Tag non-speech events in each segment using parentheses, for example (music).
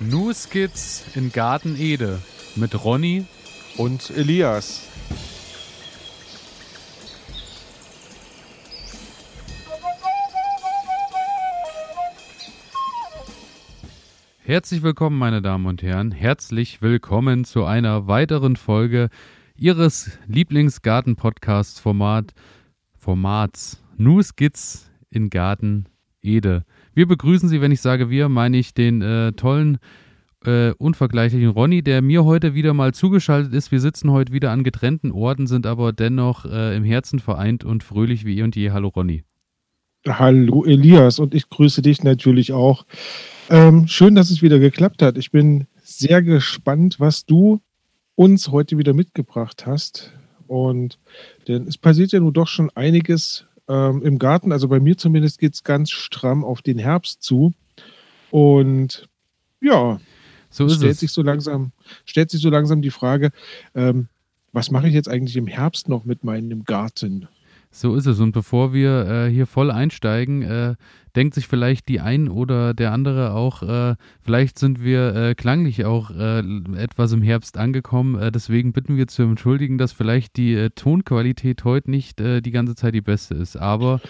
New Skits in Garten Ede mit Ronny und Elias. Herzlich willkommen, meine Damen und Herren. Herzlich willkommen zu einer weiteren Folge Ihres Lieblingsgarten-Podcast-Format Formats New Skits in Garten Ede. Wir begrüßen Sie, wenn ich sage wir, meine ich den äh, tollen, äh, unvergleichlichen Ronny, der mir heute wieder mal zugeschaltet ist. Wir sitzen heute wieder an getrennten Orten, sind aber dennoch äh, im Herzen vereint und fröhlich wie eh und je. Hallo Ronny. Hallo Elias und ich grüße dich natürlich auch. Ähm, schön, dass es wieder geklappt hat. Ich bin sehr gespannt, was du uns heute wieder mitgebracht hast. Und denn es passiert ja nun doch schon einiges ähm, im Garten. Also bei mir zumindest geht es ganz stramm auf den Herbst zu. Und ja, so stellt es. sich so langsam, stellt sich so langsam die Frage, ähm, was mache ich jetzt eigentlich im Herbst noch mit meinem Garten? So ist es. Und bevor wir äh, hier voll einsteigen, äh, denkt sich vielleicht die ein oder der andere auch, äh, vielleicht sind wir äh, klanglich auch äh, etwas im Herbst angekommen. Äh, deswegen bitten wir zu entschuldigen, dass vielleicht die Tonqualität heute nicht die ganze Zeit die beste ist. Aber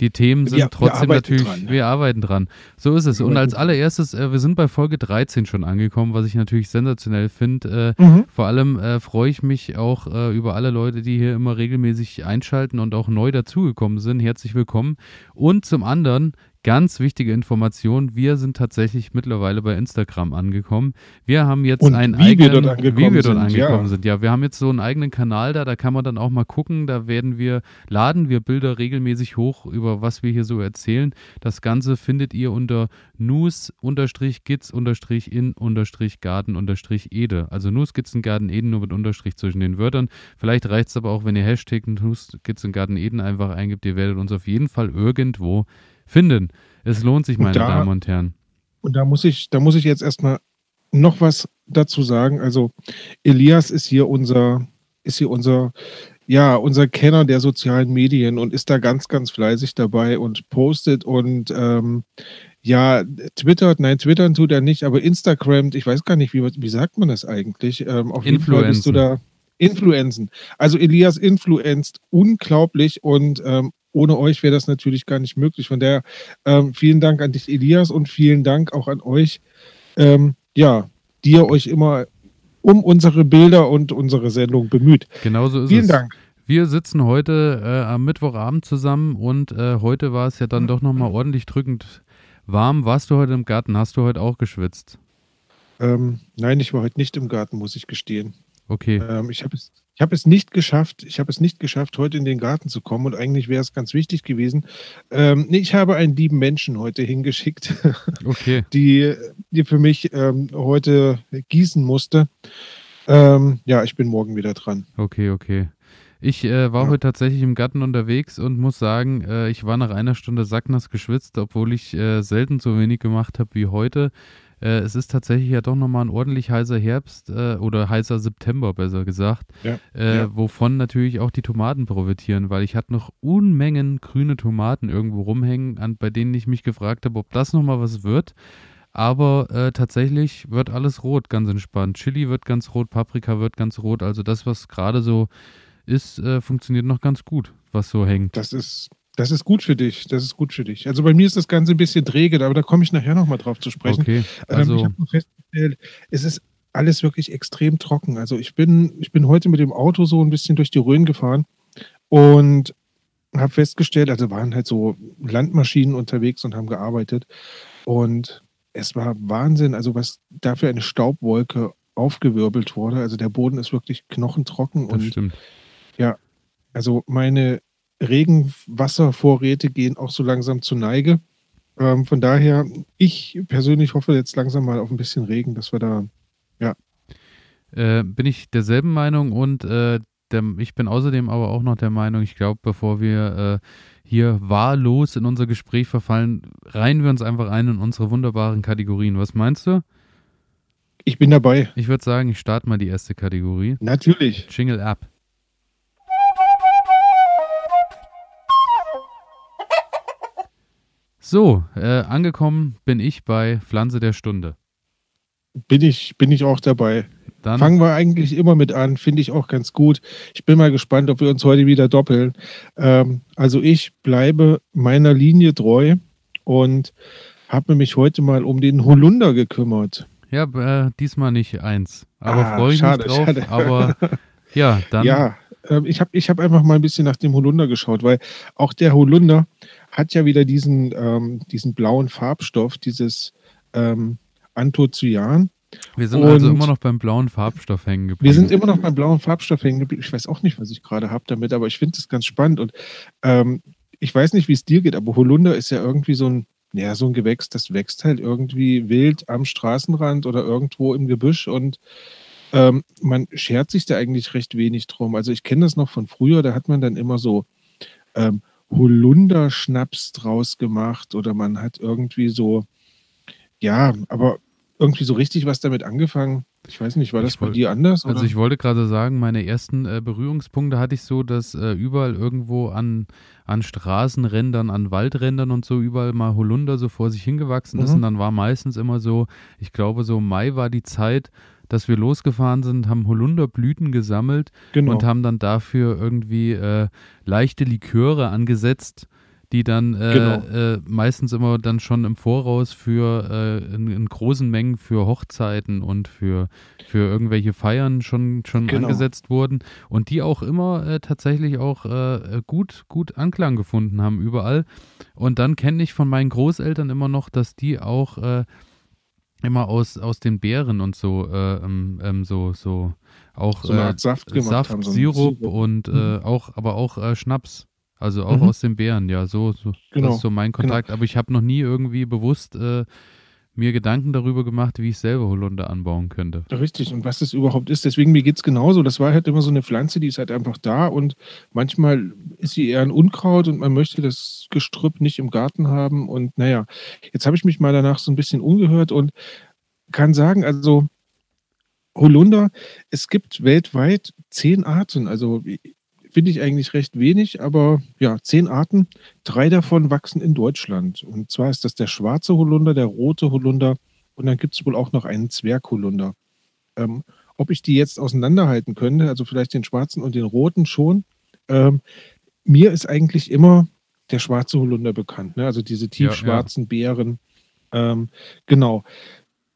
die Themen sind wir, trotzdem wir natürlich, dran, ne? wir arbeiten dran. So ist es. Und als allererstes, äh, wir sind bei Folge 13 schon angekommen, was ich natürlich sensationell finde. Äh, mhm. Vor allem äh, freue ich mich auch äh, über alle Leute, die hier immer regelmäßig einschalten und auch neu dazugekommen sind. Herzlich willkommen. Und zum anderen Ganz wichtige Information, wir sind tatsächlich mittlerweile bei Instagram angekommen. Wir haben jetzt Und einen wie eigenen, wir dort angekommen, wie wir dort sind, angekommen ja. sind. Ja, wir haben jetzt so einen eigenen Kanal da, da kann man dann auch mal gucken, da werden wir, laden wir Bilder regelmäßig hoch, über was wir hier so erzählen. Das Ganze findet ihr unter news-gits-in-garten-ede. Also News-Skizzen-Garten Eden nur mit Unterstrich zwischen den Wörtern. Vielleicht reicht es aber auch, wenn ihr Hashtag News-Skizzen-Garten Eden einfach eingibt. Ihr werdet uns auf jeden Fall irgendwo finden. Es lohnt sich, meine da, Damen und Herren. Und da muss ich, da muss ich jetzt erstmal noch was dazu sagen. Also Elias ist hier unser, ist hier unser, ja, unser Kenner der sozialen Medien und ist da ganz, ganz fleißig dabei und postet und ähm, ja, twittert, nein, twittern tut er nicht, aber Instagram, ich weiß gar nicht, wie, wie sagt man das eigentlich? Ähm, auf jeden Fall bist du da. Influenzen. Also Elias influenzt unglaublich und ähm, ohne euch wäre das natürlich gar nicht möglich. Von daher ähm, vielen Dank an dich, Elias, und vielen Dank auch an euch, ähm, ja, die ihr euch immer um unsere Bilder und unsere Sendung bemüht. Genauso ist vielen es. Vielen Dank. Wir sitzen heute äh, am Mittwochabend zusammen und äh, heute war es ja dann doch nochmal ordentlich drückend warm. Warst du heute im Garten? Hast du heute auch geschwitzt? Ähm, nein, ich war heute nicht im Garten, muss ich gestehen. Okay. Ähm, ich habe es ich habe es nicht geschafft, ich habe es nicht geschafft, heute in den Garten zu kommen und eigentlich wäre es ganz wichtig gewesen. Ähm, ich habe einen lieben Menschen heute hingeschickt, (laughs) okay. die, die für mich ähm, heute gießen musste. Ähm, ja, ich bin morgen wieder dran. Okay, okay. Ich äh, war ja. heute tatsächlich im Garten unterwegs und muss sagen, äh, ich war nach einer Stunde sacknass geschwitzt, obwohl ich äh, selten so wenig gemacht habe wie heute. Äh, es ist tatsächlich ja doch nochmal ein ordentlich heißer Herbst äh, oder heißer September, besser gesagt, ja, äh, ja. wovon natürlich auch die Tomaten profitieren, weil ich hatte noch Unmengen grüne Tomaten irgendwo rumhängen, an, bei denen ich mich gefragt habe, ob das nochmal was wird. Aber äh, tatsächlich wird alles rot, ganz entspannt. Chili wird ganz rot, Paprika wird ganz rot. Also das, was gerade so ist, äh, funktioniert noch ganz gut, was so hängt. Das ist, das ist gut für dich. Das ist gut für dich. Also bei mir ist das Ganze ein bisschen träge, aber da komme ich nachher nochmal drauf zu sprechen. Okay. Also ähm, ich habe festgestellt, es ist alles wirklich extrem trocken. Also ich bin, ich bin heute mit dem Auto so ein bisschen durch die Rhön gefahren und habe festgestellt, also waren halt so Landmaschinen unterwegs und haben gearbeitet. Und es war Wahnsinn, also was da für eine Staubwolke aufgewirbelt wurde. Also der Boden ist wirklich knochentrocken das und stimmt. ja, also meine Regenwasservorräte gehen auch so langsam zu Neige. Ähm, von daher, ich persönlich hoffe jetzt langsam mal auf ein bisschen Regen, dass wir da, ja. Äh, bin ich derselben Meinung und äh, der, ich bin außerdem aber auch noch der Meinung, ich glaube, bevor wir äh, hier wahllos in unser Gespräch verfallen, reihen wir uns einfach ein in unsere wunderbaren Kategorien. Was meinst du? Ich bin dabei. Ich würde sagen, ich starte mal die erste Kategorie. Natürlich. Jingle ab. So, äh, angekommen bin ich bei Pflanze der Stunde. Bin ich, bin ich auch dabei. Dann Fangen wir eigentlich immer mit an, finde ich auch ganz gut. Ich bin mal gespannt, ob wir uns heute wieder doppeln. Ähm, also ich bleibe meiner Linie treu und habe mich heute mal um den Holunder gekümmert. Ja, äh, diesmal nicht eins. Aber ah, freue ich schade, mich drauf. Schade. Aber (laughs) ja, dann. Ja, äh, ich habe ich hab einfach mal ein bisschen nach dem Holunder geschaut, weil auch der Holunder hat ja wieder diesen, ähm, diesen blauen Farbstoff, dieses ähm, Anthocyan. Wir sind also und also immer noch beim blauen Farbstoff hängen geblieben. Wir sind immer noch beim blauen Farbstoff hängen geblieben. Ich weiß auch nicht, was ich gerade habe damit, aber ich finde es ganz spannend. Und ähm, ich weiß nicht, wie es dir geht, aber Holunder ist ja irgendwie so ein, ja, so ein Gewächs, das wächst halt irgendwie wild am Straßenrand oder irgendwo im Gebüsch und ähm, man schert sich da eigentlich recht wenig drum. Also ich kenne das noch von früher, da hat man dann immer so ähm, Holunder-Schnaps draus gemacht oder man hat irgendwie so, ja, aber irgendwie so richtig was damit angefangen. Ich weiß nicht, war das bei dir anders? Also oder? Also ich wollte gerade sagen, meine ersten äh, Berührungspunkte hatte ich so, dass äh, überall irgendwo an, an Straßenrändern, an Waldrändern und so überall mal Holunder so vor sich hingewachsen mhm. ist. Und dann war meistens immer so, ich glaube so Mai war die Zeit, dass wir losgefahren sind, haben Holunderblüten gesammelt genau. und haben dann dafür irgendwie äh, leichte Liköre angesetzt die dann äh, genau. äh, meistens immer dann schon im Voraus für äh, in, in, großen Mengen für Hochzeiten und für, für irgendwelche Feiern schon, schon genau. angesetzt wurden und die auch immer äh, tatsächlich auch äh, gut, gut Anklang gefunden haben überall. Und dann kenne ich von meinen Großeltern immer noch, dass die auch immer aus, aus den Beeren und so, ähm, ähm, so, so auch so Saft, Saft haben, so Sirup, Sirup, und mhm. auch, aber auch Schnaps also auch mhm. aus den Beeren, ja, so, so genau. das ist so mein genau. Kontakt. Genau. Aber ich habe noch nie irgendwie bewusst äh, mir Gedanken darüber gemacht, wie ich selber Holunder anbauen könnte. Richtig, und was das überhaupt ist. Deswegen, mir geht es genauso. Das war halt immer so eine Pflanze, die ist halt einfach da und manchmal ist sie eher ein Unkraut und man möchte das Gestrüpp nicht im Garten haben. Und naja, jetzt habe ich mich mal danach so ein bisschen umgehört und kann sagen, also Holunder, es gibt weltweit zehn Arten. Also finde ich eigentlich recht wenig, aber ja, zehn Arten. Drei davon wachsen in Deutschland. Und zwar ist das der schwarze Holunder, der rote Holunder und dann gibt es wohl auch noch einen Zwergholunder. Ähm, ob ich die jetzt auseinanderhalten könnte, also vielleicht den schwarzen und den roten schon. Ähm, mir ist eigentlich immer der schwarze Holunder bekannt, ne? also diese tiefschwarzen ja, ja. Beeren. Ähm, genau.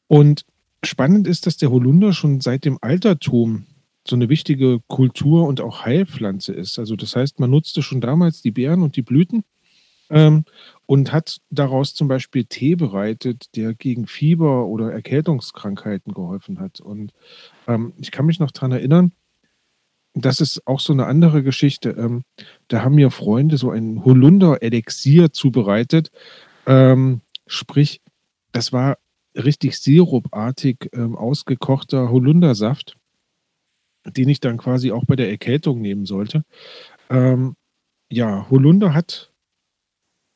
Und spannend ist, dass der Holunder schon seit dem Altertum so eine wichtige Kultur und auch Heilpflanze ist. Also das heißt, man nutzte schon damals die Beeren und die Blüten ähm, und hat daraus zum Beispiel Tee bereitet, der gegen Fieber oder Erkältungskrankheiten geholfen hat. Und ähm, ich kann mich noch daran erinnern, das ist auch so eine andere Geschichte. Ähm, da haben mir Freunde so ein Holunder-Elixier zubereitet. Ähm, sprich, das war richtig sirupartig ähm, ausgekochter Holundersaft den ich dann quasi auch bei der Erkältung nehmen sollte. Ähm, ja, Holunder hat,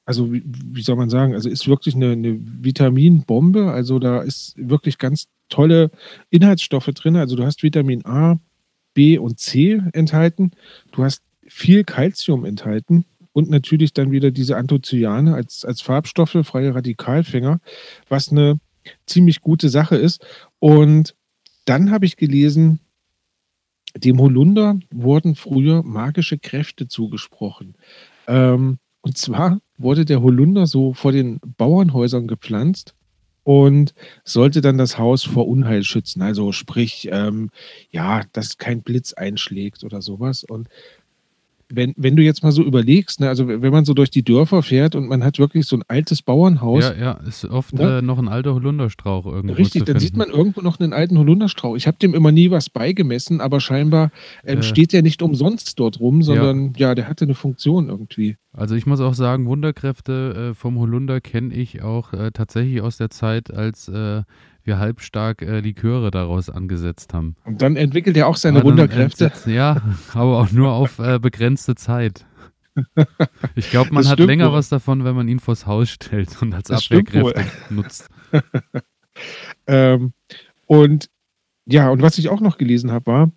also wie, wie, soll man sagen, also ist wirklich eine, eine Vitaminbombe. Also da ist wirklich ganz tolle Inhaltsstoffe drin. Also du hast Vitamin A, B und C enthalten. Du hast viel Kalzium enthalten und natürlich dann wieder diese Anthocyane als, als Farbstoffe, freie Radikalfänger, was eine ziemlich gute Sache ist. Und dann habe ich gelesen, dem Holunder wurden früher magische Kräfte zugesprochen. Ähm, und zwar wurde der Holunder so vor den Bauernhäusern gepflanzt und sollte dann das Haus vor Unheil schützen. Also sprich, ähm, ja, dass kein Blitz einschlägt oder sowas. Und wenn, wenn du jetzt mal so überlegst, ne, also wenn man so durch die Dörfer fährt und man hat wirklich so ein altes Bauernhaus. Ja, ja, ist oft ne? äh, noch ein alter Holunderstrauch irgendwo. Richtig, dann sieht man irgendwo noch einen alten Holunderstrauch. Ich habe dem immer nie was beigemessen, aber scheinbar ähm, äh, steht der nicht umsonst dort rum, sondern ja. ja. der hatte eine Funktion irgendwie. Also ich muss auch sagen, Wunderkräfte äh, vom Holunder kenne ich auch äh, tatsächlich aus der Zeit, als äh, wir halbstark äh, Liköre daraus angesetzt haben. Und dann entwickelt er auch seine Wunderkräfte. Ja, (laughs) aber auch nur auf äh, begrenzte Zeit. (laughs) Ich glaube, man das hat länger wohl. was davon, wenn man ihn vors Haus stellt und als das Abwehrkräfte nutzt. (laughs) ähm, und ja, und was ich auch noch gelesen habe, war,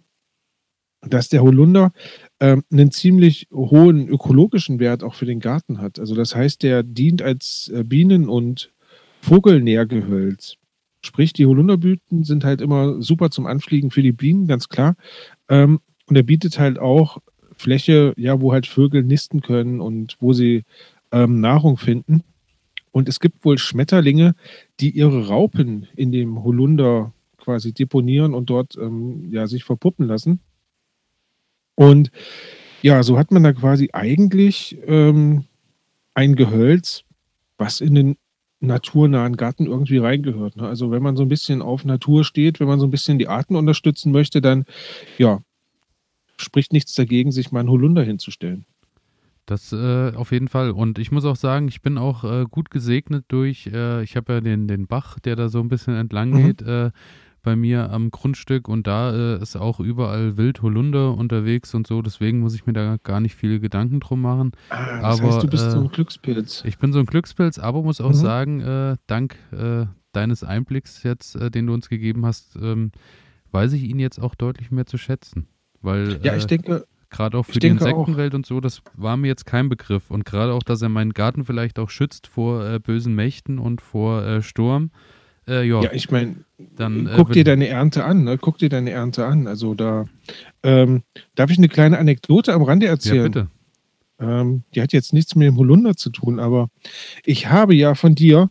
dass der Holunder ähm, einen ziemlich hohen ökologischen Wert auch für den Garten hat. Also das heißt, der dient als äh, Bienen- und Vogelnährgehölz. Sprich, die Holunderblüten sind halt immer super zum Anfliegen für die Bienen, ganz klar. Ähm, und er bietet halt auch Fläche, ja, wo halt Vögel nisten können und wo sie ähm, Nahrung finden. Und es gibt wohl Schmetterlinge, die ihre Raupen in dem Holunder quasi deponieren und dort ähm, ja, sich verpuppen lassen. Und ja, so hat man da quasi eigentlich ähm, ein Gehölz, was in den naturnahen Garten irgendwie reingehört. Ne? Also wenn man so ein bisschen auf Natur steht, wenn man so ein bisschen die Arten unterstützen möchte, dann ja, spricht nichts dagegen, sich mal einen Holunder hinzustellen. Das äh, auf jeden Fall. Und ich muss auch sagen, ich bin auch äh, gut gesegnet durch, äh, ich habe ja den, den Bach, der da so ein bisschen entlang mhm. geht, äh, bei mir am Grundstück und da äh, ist auch überall Wild Holunder unterwegs und so. Deswegen muss ich mir da gar nicht viele Gedanken drum machen. Ah, das aber, heißt, du bist so ein äh, Glückspilz. Ich bin so ein Glückspilz, aber muss auch mhm. sagen, dank deines Einblicks jetzt, den du uns gegeben hast, ähm, weiß ich ihn jetzt auch deutlich mehr zu schätzen. Weil, ja, ich denke, Gerade auch für die Insektenwelt auch. und so, das war mir jetzt kein Begriff. Und gerade auch, dass er meinen Garten vielleicht auch schützt vor äh, bösen Mächten und vor äh, Sturm. Äh, ja. ja, ich meine, äh, guck dir deine Ernte an, ne? Guck dir deine Ernte an. Also da ähm, darf ich eine kleine Anekdote am Rande erzählen. Ja, bitte. Ähm, die hat jetzt nichts mit dem Holunder zu tun, aber ich habe ja von dir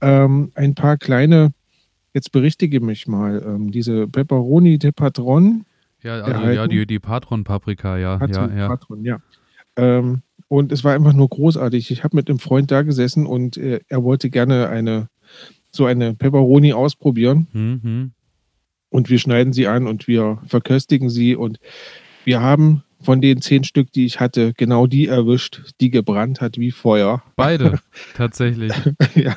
ähm, ein paar kleine, jetzt berichtige mich mal, ähm, diese Pepperoni de Patron ja, also erhalten. ja, die, die Patron-Paprika, ja. Patron, ja, ja. Patron, ja. Ähm, und es war einfach nur großartig. Ich habe mit einem Freund da gesessen und äh, er wollte gerne eine so eine Pepperoni ausprobieren. Mhm. Und wir schneiden sie an und wir verköstigen sie und wir haben von den zehn Stück, die ich hatte, genau die erwischt, die gebrannt hat wie Feuer. (laughs) Beide, tatsächlich. (laughs) ja.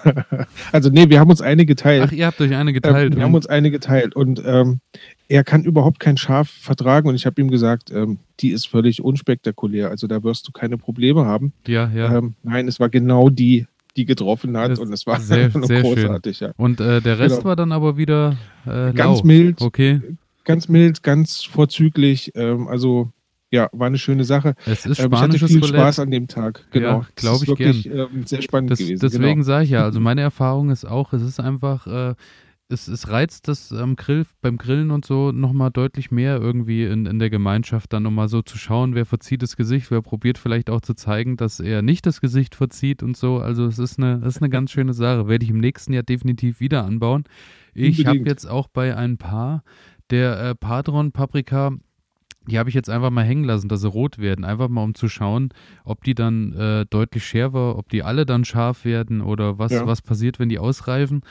Also nee, wir haben uns eine geteilt. Ach, ihr habt euch eine geteilt. Ähm, wir haben uns eine geteilt und ähm, er kann überhaupt kein Schaf vertragen und ich habe ihm gesagt, ähm, die ist völlig unspektakulär, also da wirst du keine Probleme haben. Ja, ja. Ähm, nein, es war genau die, die getroffen hat und es war sehr, (laughs) sehr großartig. Schön. Ja. Und äh, der Rest genau. war dann aber wieder äh, ganz lau. mild. Okay. Ganz mild, ganz vorzüglich. Ähm, also ja, war eine schöne Sache. Es ist ähm, ich hatte viel Roulette. Spaß an dem Tag. Genau, ja, glaube ich wirklich, gern. Ähm, sehr spannend das, gewesen. Deswegen genau. sage ich ja, also (laughs) meine Erfahrung ist auch, es ist einfach, äh, es, es reizt das ähm, Grill, beim Grillen und so nochmal deutlich mehr irgendwie in, in der Gemeinschaft dann nochmal so zu schauen, wer verzieht das Gesicht, wer probiert vielleicht auch zu zeigen, dass er nicht das Gesicht verzieht und so. Also es ist eine, es ist eine ganz (laughs) schöne Sache. Werde ich im nächsten Jahr definitiv wieder anbauen. Ich habe jetzt auch bei ein paar der äh, Padron Paprika die habe ich jetzt einfach mal hängen lassen, dass sie rot werden. Einfach mal, um zu schauen, ob die dann äh, deutlich schärfer, ob die alle dann scharf werden oder was, ja. was passiert, wenn die ausreifen.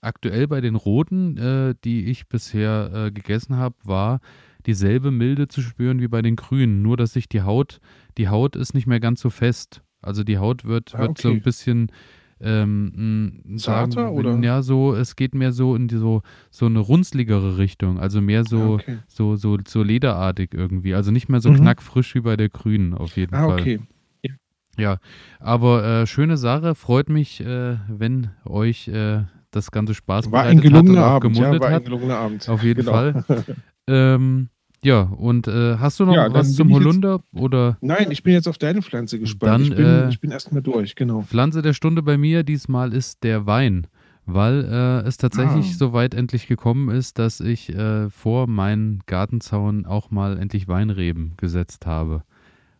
Aktuell bei den roten, äh, die ich bisher äh, gegessen habe, war dieselbe Milde zu spüren wie bei den grünen. Nur, dass sich die Haut, die Haut ist nicht mehr ganz so fest. Also die Haut wird, ah, wird okay. so ein bisschen ähm, Zarter sagen, oder? Ja, so, es geht mehr so in die, so, so eine runzligere Richtung, also mehr so, ah, okay. so, so, so lederartig irgendwie. Also nicht mehr so mhm. knackfrisch wie bei der Grünen auf jeden ah, Fall. Okay. Ja, ja. aber äh, schöne Sache, freut mich, äh, wenn euch äh, das ganze Spaß war ein gelungener Abend, ja, war ein gelungener Abend. Auf jeden genau. Fall. (laughs) ähm, ja, und äh, hast du noch ja, was zum Holunder? Jetzt, oder? Nein, ich bin jetzt auf deine Pflanze gespannt. Dann, ich bin, äh, bin erstmal durch, genau. Pflanze der Stunde bei mir diesmal ist der Wein, weil äh, es tatsächlich ah. so weit endlich gekommen ist, dass ich äh, vor meinen Gartenzaun auch mal endlich Weinreben gesetzt habe.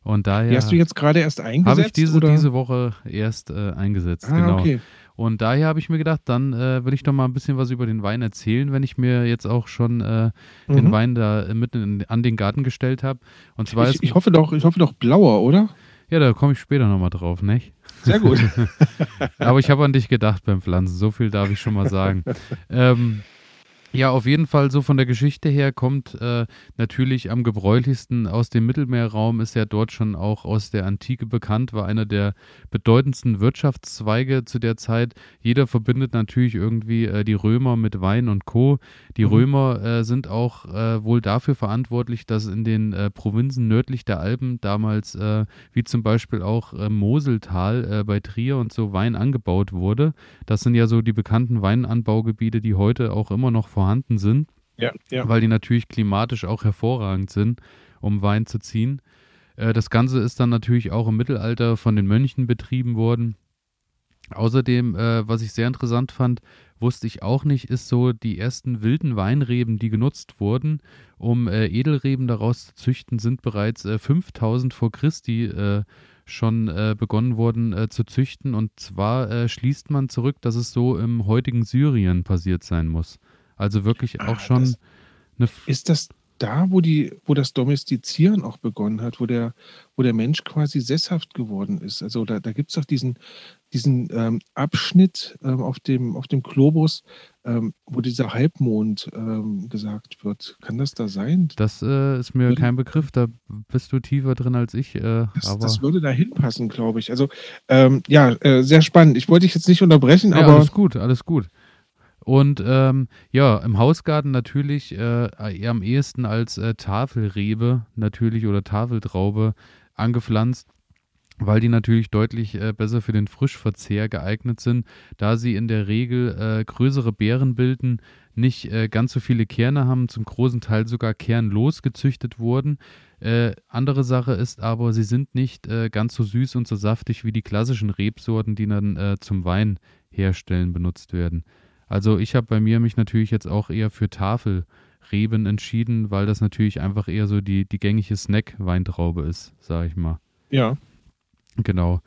Und daher. Die hast du jetzt gerade erst eingesetzt? Habe ich diese, oder? diese Woche erst äh, eingesetzt, ah, genau. Okay. Und daher habe ich mir gedacht, dann äh, will ich doch mal ein bisschen was über den Wein erzählen, wenn ich mir jetzt auch schon äh, mhm. den Wein da mitten in, an den Garten gestellt habe. Und zwar ich, ich, hoffe doch, ich hoffe doch blauer, oder? Ja, da komme ich später nochmal drauf, nicht? Sehr gut. (laughs) Aber ich habe an dich gedacht beim Pflanzen, so viel darf ich schon mal sagen. (laughs) ähm, ja, auf jeden Fall so von der Geschichte her kommt äh, natürlich am gebräuchlichsten aus dem Mittelmeerraum, ist ja dort schon auch aus der Antike bekannt, war einer der bedeutendsten Wirtschaftszweige zu der Zeit. Jeder verbindet natürlich irgendwie äh, die Römer mit Wein und Co. Die mhm. Römer äh, sind auch äh, wohl dafür verantwortlich, dass in den äh, Provinzen nördlich der Alpen damals, äh, wie zum Beispiel auch Moseltal bei Trier und so, Wein angebaut wurde. Das sind ja so die bekannten Weinanbaugebiete, die heute auch immer noch vorhanden vorhanden sind, ja, ja. weil die natürlich klimatisch auch hervorragend sind, um Wein zu ziehen. Äh, das Ganze ist dann natürlich auch im Mittelalter von den Mönchen betrieben worden. Außerdem, äh, was ich sehr interessant fand, wusste ich auch nicht, ist so die ersten wilden Weinreben, die genutzt wurden, um äh, Edelreben daraus zu züchten, sind bereits äh, 5000 vor Christi äh, schon äh, begonnen worden äh, zu züchten. Und zwar schließt man zurück, dass es so im heutigen Syrien passiert sein muss. Also wirklich auch ah, schon eine. Ist das da, wo die, wo das Domestizieren auch begonnen hat, wo der, wo der Mensch quasi sesshaft geworden ist. Also da, da gibt es doch diesen, diesen ähm, Abschnitt ähm, auf, dem, auf dem Globus, ähm, wo dieser Halbmond ähm, gesagt wird. Kann das da sein? Das äh, ist mir würde, kein Begriff, da bist du tiefer drin als ich. Äh, das, das, würde da hinpassen, glaube ich. Also ja, äh, sehr spannend. Ich wollte dich jetzt nicht unterbrechen, ja, aber. Alles gut, alles gut. Und ähm, ja, im Hausgarten natürlich äh, eher am ehesten als äh, Tafelrebe natürlich oder Tafeltraube angepflanzt, weil die natürlich deutlich äh, besser für den Frischverzehr geeignet sind, da sie in der Regel äh, größere Beeren bilden, nicht äh, ganz so viele Kerne haben, zum großen Teil sogar kernlos gezüchtet wurden. Äh, andere Sache ist aber, sie sind nicht ganz so süß und so saftig wie die klassischen Rebsorten, die dann zum Wein herstellen benutzt werden. Also ich habe bei mir mich natürlich jetzt auch eher für Tafelreben entschieden, weil das natürlich einfach eher so die, die gängige Snack-Weintraube ist, sage ich mal. Ja. Genau.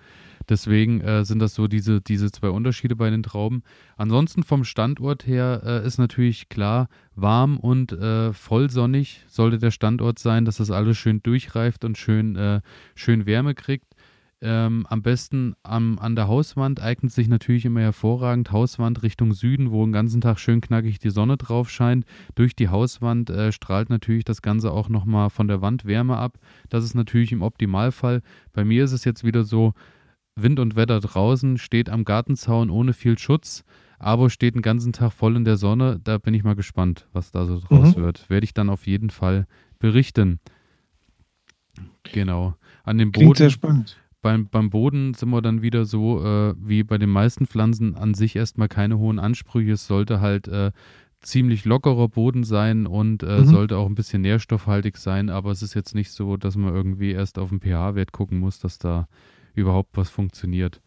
Deswegen äh, sind das so diese, diese zwei Unterschiede bei den Trauben. Ansonsten vom Standort her äh, ist natürlich klar, warm und äh, vollsonnig sollte der Standort sein, dass das alles schön durchreift und schön, äh, schön Wärme kriegt. Ähm, am besten am, an der Hauswand eignet sich natürlich immer hervorragend. Hauswand Richtung Süden, wo den ganzen Tag schön knackig die Sonne drauf scheint. Durch die Hauswand äh, strahlt natürlich das Ganze auch nochmal von der Wand Wärme ab. Das ist natürlich im Optimalfall. Bei mir ist es jetzt wieder so, Wind und Wetter draußen, steht am Gartenzaun ohne viel Schutz, aber steht den ganzen Tag voll in der Sonne. Da bin ich mal gespannt, was da so draus mhm. wird. Werde ich dann auf jeden Fall berichten. Genau. An dem Boden. Klingt sehr spannend beim, beim Boden sind wir dann wieder so, äh, wie bei den meisten Pflanzen an sich erstmal keine hohen Ansprüche. Es sollte halt äh, ziemlich lockerer Boden sein und äh, mhm. sollte auch ein bisschen nährstoffhaltig sein, aber es ist jetzt nicht so, dass man irgendwie erst auf den pH-Wert gucken muss, dass da überhaupt was funktioniert.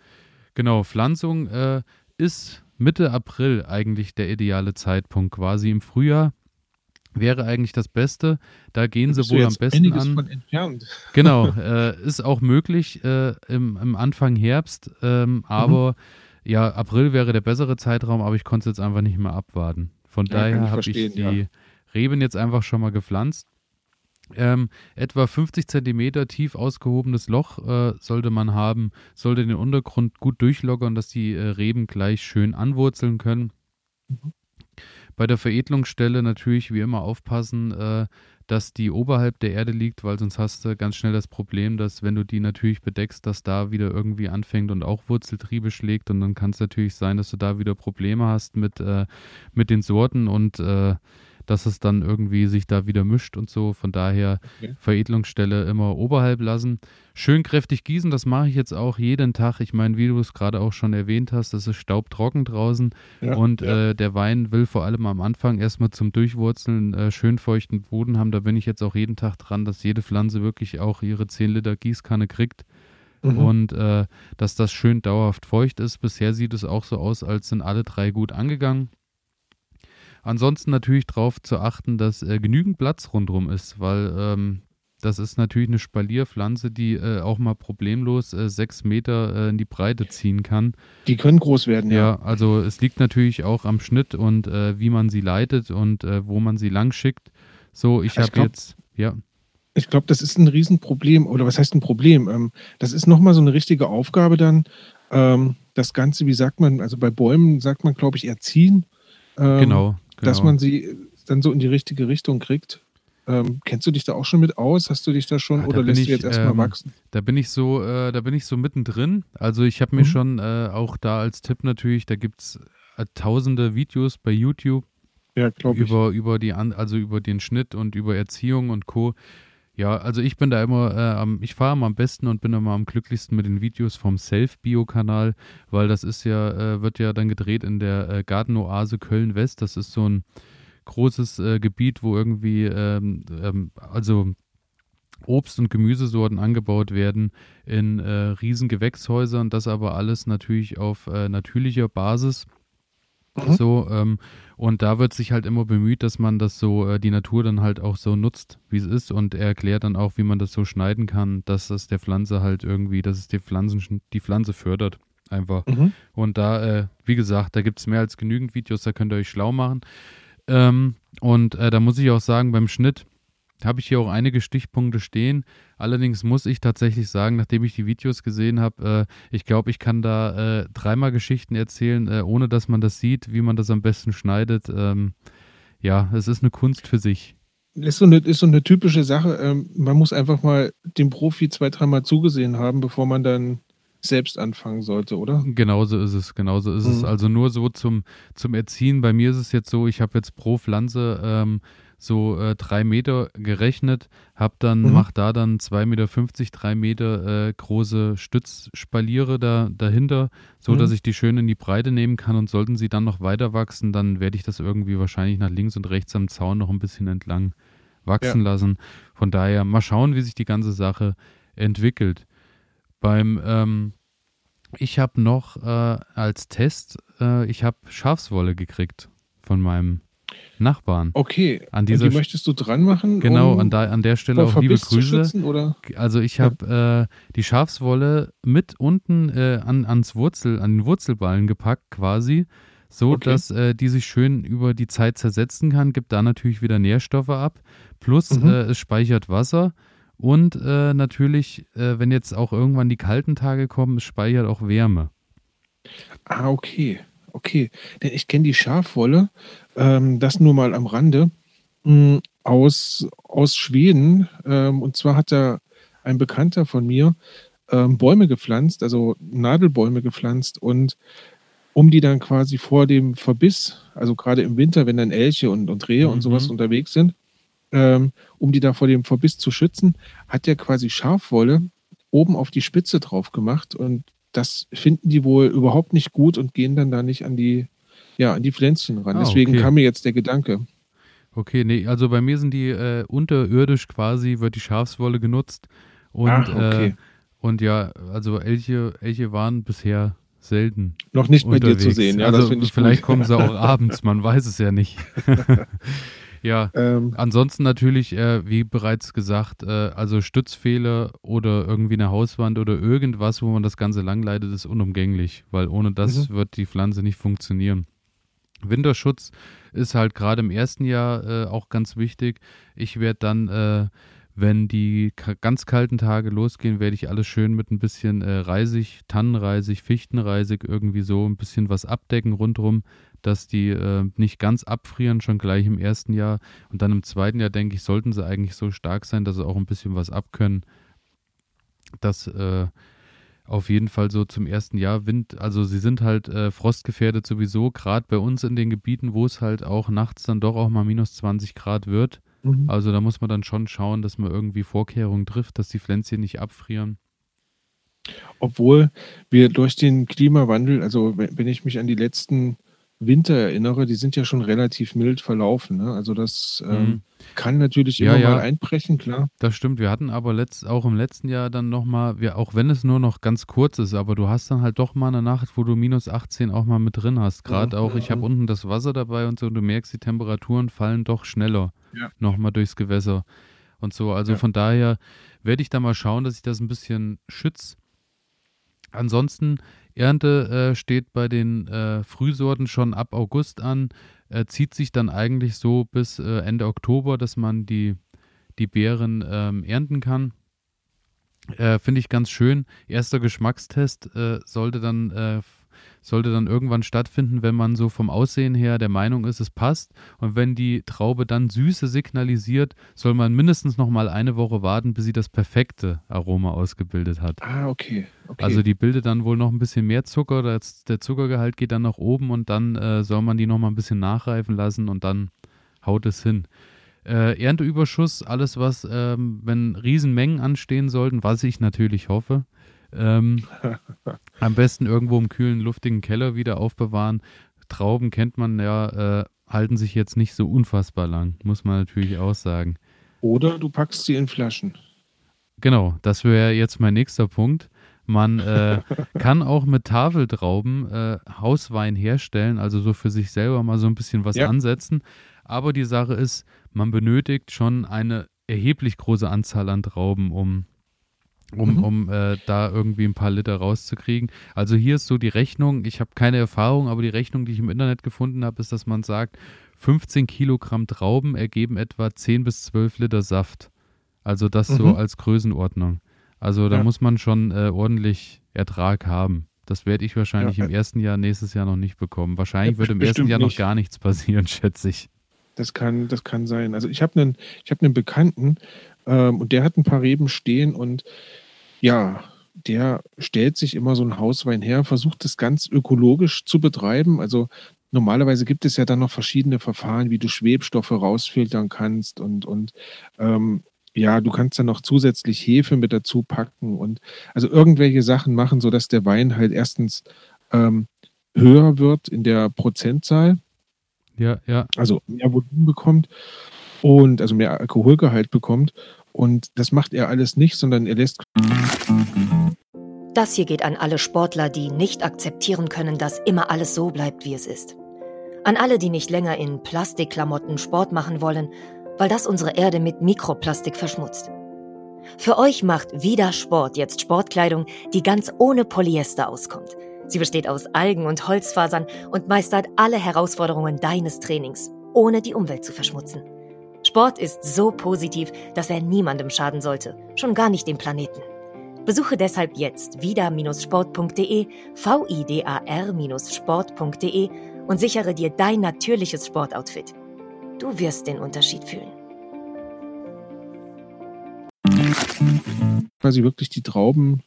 Genau, Pflanzung äh, ist Mitte April eigentlich der ideale Zeitpunkt, quasi im Frühjahr wäre eigentlich das Beste. Da gehen sie wohl am besten an. Von entfernt. (laughs) Genau, äh, ist auch möglich äh, im, im, Anfang Herbst, ähm, aber mhm. ja, April wäre der bessere Zeitraum, aber ich konnte es jetzt einfach nicht mehr abwarten. Von ja, daher habe ich die ja. Reben jetzt einfach schon mal gepflanzt. Ähm, etwa 50 Zentimeter tief ausgehobenes Loch äh, sollte man haben, sollte den Untergrund gut durchlockern, dass die äh, Reben gleich schön anwurzeln können. Mhm. Bei der Veredelungsstelle natürlich wie immer aufpassen, äh, dass die oberhalb der Erde liegt, weil sonst hast du ganz schnell das Problem, dass wenn du die natürlich bedeckst, dass da wieder irgendwie anfängt und auch Wurzeltriebe schlägt. Und dann kann es natürlich sein, dass du da wieder Probleme hast mit, äh, mit den Sorten. Und äh, dass es dann irgendwie sich da wieder mischt und so. Von daher okay. Veredelungsstelle immer oberhalb lassen. Schön kräftig gießen, das mache ich jetzt auch jeden Tag. Ich meine, wie du es gerade auch schon erwähnt hast, das ist staubtrocken draußen ja, und ja. Äh, der Wein will vor allem am Anfang erstmal zum Durchwurzeln äh, schön feuchten Boden haben. Da bin ich jetzt auch jeden Tag dran, dass jede Pflanze wirklich auch ihre 10 Liter Gießkanne kriegt. Mhm. Und äh, dass das schön dauerhaft feucht ist. Bisher sieht es auch so aus, als sind alle drei gut angegangen. Ansonsten natürlich darauf zu achten, dass äh, genügend Platz rundherum ist, weil ähm, das ist natürlich eine Spalierpflanze, die äh, auch mal problemlos äh, sechs Meter äh, in die Breite ziehen kann. Die können groß werden, ja. Ja, also es liegt natürlich auch am Schnitt und äh, wie man sie leitet und äh, wo man sie lang schickt. So, ich habe jetzt, ja. Ich glaube, das ist ein Riesenproblem, oder was heißt ein Problem? Ähm, das ist nochmal so eine richtige Aufgabe dann, ähm, das Ganze, wie sagt man, also bei Bäumen sagt man, glaube ich, erziehen. Ähm, genau genau. dass man sie dann so in die richtige Richtung kriegt. Ähm, kennst du dich da auch schon mit aus? Hast du dich da schon ja, oder lässt ich, du jetzt erstmal ähm, wachsen? Da bin ich so, äh, da bin ich so mittendrin. Also ich habe mir mhm. schon äh, auch da als Tipp natürlich, da gibt es äh, tausende Videos bei YouTube ja, über, über die also über den Schnitt und über Erziehung und Co. Ja, also ich bin da immer, äh, ich fahre am besten und bin immer am glücklichsten mit den Videos vom Self-Bio-Kanal, weil das ist ja, äh, wird ja dann gedreht in der äh, Gartenoase Köln-West. Das ist so ein großes äh, Gebiet, wo irgendwie, ähm, ähm, also Obst- und Gemüsesorten angebaut werden in äh, riesen Gewächshäusern, das aber alles natürlich auf äh, natürlicher Basis. Mhm. So, ähm, und da wird sich halt immer bemüht, dass man das so, äh, die Natur dann halt auch so nutzt, wie es ist. Und er erklärt dann auch, wie man das so schneiden kann, dass das der Pflanze halt irgendwie, dass es die, Pflanzen, die Pflanze fördert. Einfach. Mhm. Und da, äh, wie gesagt, da gibt es mehr als genügend Videos, da könnt ihr euch schlau machen. Ähm, und äh, da muss ich auch sagen, beim Schnitt, habe ich hier auch einige Stichpunkte stehen. Allerdings muss ich tatsächlich sagen, nachdem ich die Videos gesehen habe, äh, ich glaube, ich kann da äh, dreimal Geschichten erzählen, äh, ohne dass man das sieht, wie man das am besten schneidet. Ähm, ja, es ist eine Kunst für sich. Ist so eine, ist so eine typische Sache. Ähm, man muss einfach mal dem Profi zwei, dreimal zugesehen haben, bevor man dann selbst anfangen sollte, oder? Genauso ist es, genauso ist mhm. es. Also nur so zum, zum Erziehen. Bei mir ist es jetzt so, ich habe jetzt pro Pflanze ähm, so äh, drei Meter gerechnet, hab dann, mhm. mach da dann 2,50 Meter, drei Meter äh, große Stützspaliere da, dahinter, so mhm. dass ich die schön in die Breite nehmen kann und sollten sie dann noch weiter wachsen, dann werde ich das irgendwie wahrscheinlich nach links und rechts am Zaun noch ein bisschen entlang wachsen ja. lassen. Von daher mal schauen, wie sich die ganze Sache entwickelt. Beim ähm, ich habe noch äh, als Test, äh, ich habe Schafswolle gekriegt von meinem Nachbarn. Okay. An dieser und die möchtest du dran machen? Genau, um an, da, an der Stelle auch liebe Grüße. Schützen, oder? Also ich habe äh, die Schafswolle mit unten äh, an, ans Wurzel, an den Wurzelballen gepackt quasi, so okay. dass äh, die sich schön über die Zeit zersetzen kann, gibt da natürlich wieder Nährstoffe ab, plus mhm. Äh, es speichert Wasser und äh, natürlich, äh, wenn jetzt auch irgendwann die kalten Tage kommen, es speichert auch Wärme. Ah, okay okay. Denn ich kenne die Schafwolle, ähm, das nur mal am Rande, mh, hm, aus, aus Schweden. Ähm, und zwar hat da ein Bekannter von mir ähm, Bäume gepflanzt, also Nadelbäume gepflanzt und um die dann quasi vor dem Verbiss, also gerade im Winter, wenn dann Elche und, und Rehe mhm. und sowas mhm. unterwegs sind, ähm, um die da vor dem Verbiss zu schützen, hat er quasi Schafwolle oben auf die Spitze drauf gemacht und das finden die wohl überhaupt nicht gut und gehen dann da nicht an die, ja, an die Pflänzchen ran. Ah, Deswegen okay. kam mir jetzt der Gedanke. Okay, nee, also bei mir sind die äh, unterirdisch quasi, wird die Schafswolle genutzt. Und, Ach, okay. Äh, und ja, also Elche, Elche waren bisher selten. Noch nicht unterwegs. bei dir zu sehen, ja. Also vielleicht gut. kommen sie (laughs) auch abends, man weiß es ja nicht. (laughs) Ja, ähm, ansonsten natürlich, äh, wie bereits gesagt, äh, also Stützfehler oder irgendwie eine Hauswand oder irgendwas, wo man das Ganze langleitet, ist unumgänglich, weil ohne das mhm. wird die Pflanze nicht funktionieren. Winterschutz ist halt gerade im ersten Jahr äh, auch ganz wichtig. Ich werde dann, äh, wenn die ganz kalten Tage losgehen, werde ich alles schön mit ein bisschen äh, Reisig, Tannenreisig, Fichtenreisig irgendwie so ein bisschen was abdecken rundherum, dass die äh, nicht ganz abfrieren, schon gleich im ersten Jahr. Und dann im zweiten Jahr, denke ich, sollten sie eigentlich so stark sein, dass sie auch ein bisschen was abkönnen. Das äh, auf jeden Fall so zum ersten Jahr Wind, also sie sind halt äh, frostgefährdet sowieso, gerade bei uns in den Gebieten, wo es halt auch nachts dann doch auch mal minus 20 Grad wird. Mhm. Also da muss man dann schon schauen, dass man irgendwie Vorkehrungen trifft, dass die Pflänzchen nicht abfrieren. Obwohl wir durch den Klimawandel, also wenn ich mich an die letzten Winter erinnere, die sind ja schon relativ mild verlaufen. Ne? Also das ähm, mhm. kann natürlich immer ja, mal einbrechen, klar. Das stimmt. Wir hatten aber letzt, auch im letzten Jahr dann nochmal, auch wenn es nur noch ganz kurz ist, aber du hast dann halt doch mal eine Nacht, wo du minus 18 auch mal mit drin hast. Gerade ja, auch, ich habe unten das Wasser dabei und so, und du merkst, die Temperaturen fallen doch schneller ja. nochmal durchs Gewässer und so. Also von daher werde ich da mal schauen, dass ich das ein bisschen schütze. Ansonsten Ernte äh, steht bei den äh, Frühsorten schon ab August an, äh, zieht sich dann eigentlich so bis äh, Ende Oktober, dass man die, die Beeren ähm, ernten kann. Äh, finde ich ganz schön. Erster Geschmackstest äh, sollte dann sollte dann irgendwann stattfinden, wenn man so vom Aussehen her der Meinung ist, es passt. Und wenn die Traube dann Süße signalisiert, soll man mindestens noch mal eine Woche warten, bis sie das perfekte Aroma ausgebildet hat. Ah, okay. okay. Also die bildet dann wohl noch ein bisschen mehr Zucker, der Zuckergehalt geht dann nach oben und dann äh, soll man die noch mal ein bisschen nachreifen lassen und dann haut es hin. Äh, Ernteüberschuss, alles was, ähm, wenn Riesenmengen anstehen sollten, was ich natürlich hoffe, ähm, (laughs) am besten irgendwo im kühlen, luftigen Keller wieder aufbewahren. Trauben kennt man ja, äh, halten sich jetzt nicht so unfassbar lang, muss man natürlich auch sagen. Oder du packst sie in Flaschen. genau, das wäre jetzt mein nächster Punkt. Man äh, (laughs) kann auch mit Tafeltrauben äh, Hauswein herstellen, also so für sich selber mal so ein bisschen was ja. ansetzen. Aber die Sache ist, man benötigt schon eine erheblich große Anzahl an Trauben, um, um, mhm. um äh, da irgendwie ein paar Liter rauszukriegen. Also hier ist so die Rechnung, ich habe keine Erfahrung, aber die Rechnung, die ich im Internet gefunden habe, ist, dass man sagt, 15 Kilogramm Trauben ergeben etwa 10 bis 12 Liter Saft. Also das mhm. so als Größenordnung. Also da ja. muss man schon äh, ordentlich Ertrag haben. Das werde ich wahrscheinlich ja. im ersten Jahr nächstes Jahr noch nicht bekommen. Wahrscheinlich ja, wird im ersten Jahr nicht. noch gar nichts passieren, (laughs) schätze ich. Das kann, das kann sein. Also ich habe einen, ich habe einen Bekannten ähm, und der hat ein paar Reben stehen und ja, der stellt sich immer so einen Hauswein her, versucht das ganz ökologisch zu betreiben. Also normalerweise gibt es ja dann noch verschiedene Verfahren, wie du Schwebstoffe rausfiltern kannst und, und ähm, ja, du kannst dann noch zusätzlich Hefe mit dazu packen und also irgendwelche Sachen machen, sodass der Wein halt erstens ähm, höher wird in der Prozentzahl. Ja, ja. Also mehr Volumen bekommt und also mehr Alkoholgehalt bekommt. Und das macht er alles nicht, sondern er lässt. Das hier geht an alle Sportler, die nicht akzeptieren können, dass immer alles so bleibt, wie es ist. An alle, die nicht länger in Plastikklamotten Sport machen wollen weil das unsere Erde mit Mikroplastik verschmutzt. Für euch macht Vida Sport jetzt Sportkleidung, die ganz ohne Polyester auskommt. Sie besteht aus Algen und Holzfasern und meistert alle Herausforderungen deines Trainings, ohne die Umwelt zu verschmutzen. Sport ist so positiv, dass er niemandem schaden sollte, schon gar nicht dem Planeten. Besuche deshalb jetzt vida-sport.de, vidar-sport.de und sichere dir dein natürliches Sportoutfit. Du wirst den Unterschied fühlen. Quasi wirklich die Trauben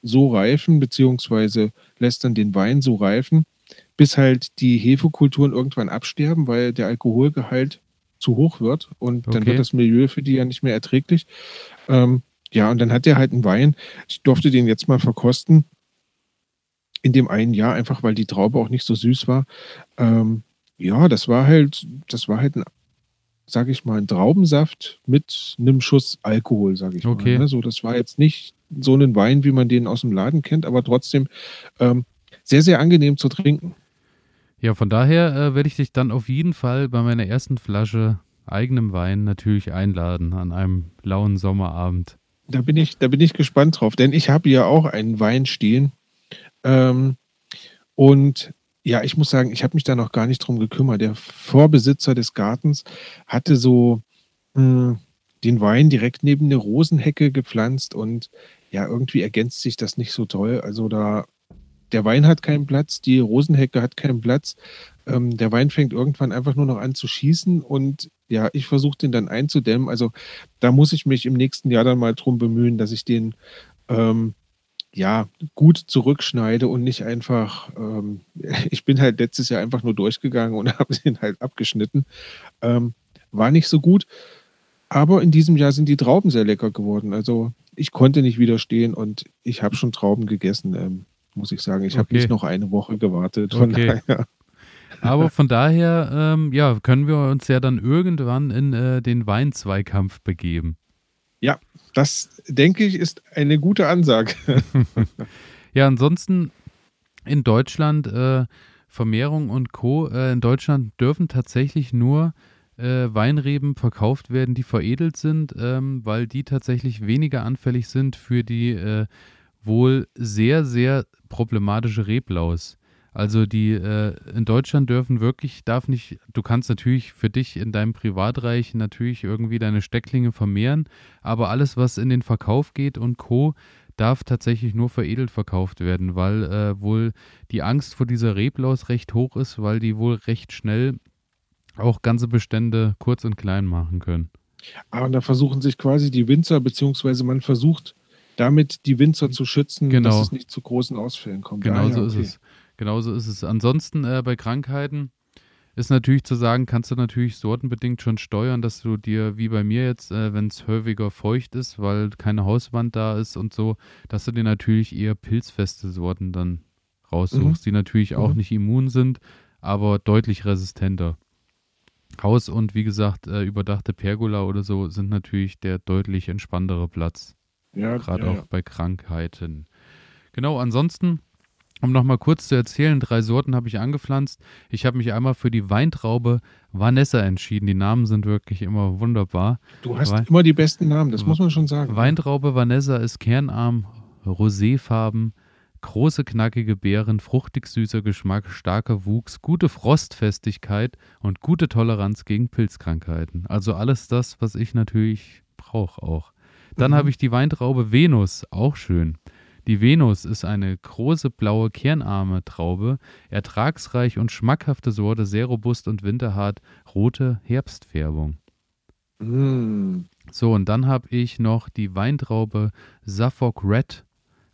so reifen, beziehungsweise lässt dann den Wein so reifen, bis halt die Hefekulturen irgendwann absterben, weil der Alkoholgehalt zu hoch wird und okay. dann wird das Milieu für die ja nicht mehr erträglich. Ähm, ja, und dann hat er halt einen Wein. Ich durfte den jetzt mal verkosten. In dem einen Jahr, einfach weil die Traube auch nicht so süß war. Ähm, ja, das war halt, das war halt ein, sag ich mal, ein Traubensaft mit einem Schuss Alkohol, sag ich okay. mal. Also das war jetzt nicht so ein Wein, wie man den aus dem Laden kennt, aber trotzdem ähm, sehr, sehr angenehm zu trinken. Ja, von daher äh, werde ich dich dann auf jeden Fall bei meiner ersten Flasche eigenem Wein natürlich einladen an einem lauen Sommerabend. Da bin ich, da bin ich gespannt drauf, denn ich habe ja auch einen Wein stehen. Ähm, und ja, ich muss sagen, ich habe mich da noch gar nicht drum gekümmert. Der Vorbesitzer des Gartens hatte so mh, hm, den Wein direkt neben eine Rosenhecke gepflanzt und ja, irgendwie ergänzt sich das nicht so toll. Also da, der Wein hat keinen Platz, die Rosenhecke hat keinen Platz. Ähm, der Wein fängt irgendwann einfach nur noch an zu schießen und ja, ich versuche den dann einzudämmen. Also da muss ich mich im nächsten Jahr dann mal drum bemühen, dass ich den ähm, ja, gut zurückschneide und nicht einfach, ähm, (laughs) ich bin halt letztes Jahr einfach nur durchgegangen und (laughs) habe den halt abgeschnitten. Ähm, war nicht so gut. Aber in diesem Jahr sind die Trauben sehr lecker geworden. Also ich konnte nicht widerstehen und ich habe schon Trauben gegessen, ähm, muss ich sagen. Ich habe nicht noch eine Woche gewartet. Von okay. daher. Aber (laughs) von daher, ähm, ja, können wir uns ja dann irgendwann in äh, den Weinzweikampf begeben. Ja, das denke ich ist eine gute Ansage. (laughs) (laughs) ja, ansonsten in Deutschland äh, Vermehrung und Co. Äh, in Deutschland dürfen tatsächlich nur äh, Weinreben verkauft werden, die veredelt sind, ähm, weil die tatsächlich weniger anfällig sind für die äh, wohl sehr, sehr problematische Reblaus. Also die äh, in Deutschland dürfen wirklich, darf nicht, du kannst natürlich für dich in deinem Privatreich natürlich irgendwie deine Stecklinge vermehren, aber alles, was in den Verkauf geht und Co., darf tatsächlich nur veredelt verkauft werden, weil äh, wohl die Angst vor dieser Reblaus recht hoch ist, weil die wohl recht schnell auch ganze Bestände kurz und klein machen können. Aber da versuchen sich quasi die Winzer, beziehungsweise man versucht damit die Winzer zu schützen, genau. dass es nicht zu großen Ausfällen kommt. Genau ah, ja, so okay. ist es. Genauso ist es. Ansonsten äh, bei Krankheiten ist natürlich zu sagen, kannst du natürlich sortenbedingt schon steuern, dass du dir, wie bei mir jetzt, äh, wenn es häufiger feucht ist, weil keine Hauswand da ist und so, dass du dir natürlich eher pilzfeste Sorten dann raussuchst, mhm. die natürlich auch mhm. nicht immun sind, aber deutlich resistenter. Haus und wie gesagt, äh, überdachte Pergola oder so sind natürlich der deutlich entspanntere Platz. Ja, Gerade ja, auch ja. bei Krankheiten. Genau, ansonsten, um nochmal kurz zu erzählen, drei Sorten habe ich angepflanzt. Ich habe mich einmal für die Weintraube Vanessa entschieden. Die Namen sind wirklich immer wunderbar. Du hast Wein immer die besten Namen, das muss man schon sagen. Weintraube Vanessa ist kernarm, roséfarben, große knackige Beeren, fruchtig süßer Geschmack, starker Wuchs, gute Frostfestigkeit und gute Toleranz gegen Pilzkrankheiten. Also alles das, was ich natürlich brauche auch. Dann mhm. habe ich die Weintraube Venus, auch schön. Die Venus ist eine große blaue kernarme Traube, ertragsreich und schmackhafte Sorte, sehr robust und winterhart, rote Herbstfärbung. Mm. So, und dann habe ich noch die Weintraube Suffolk Red.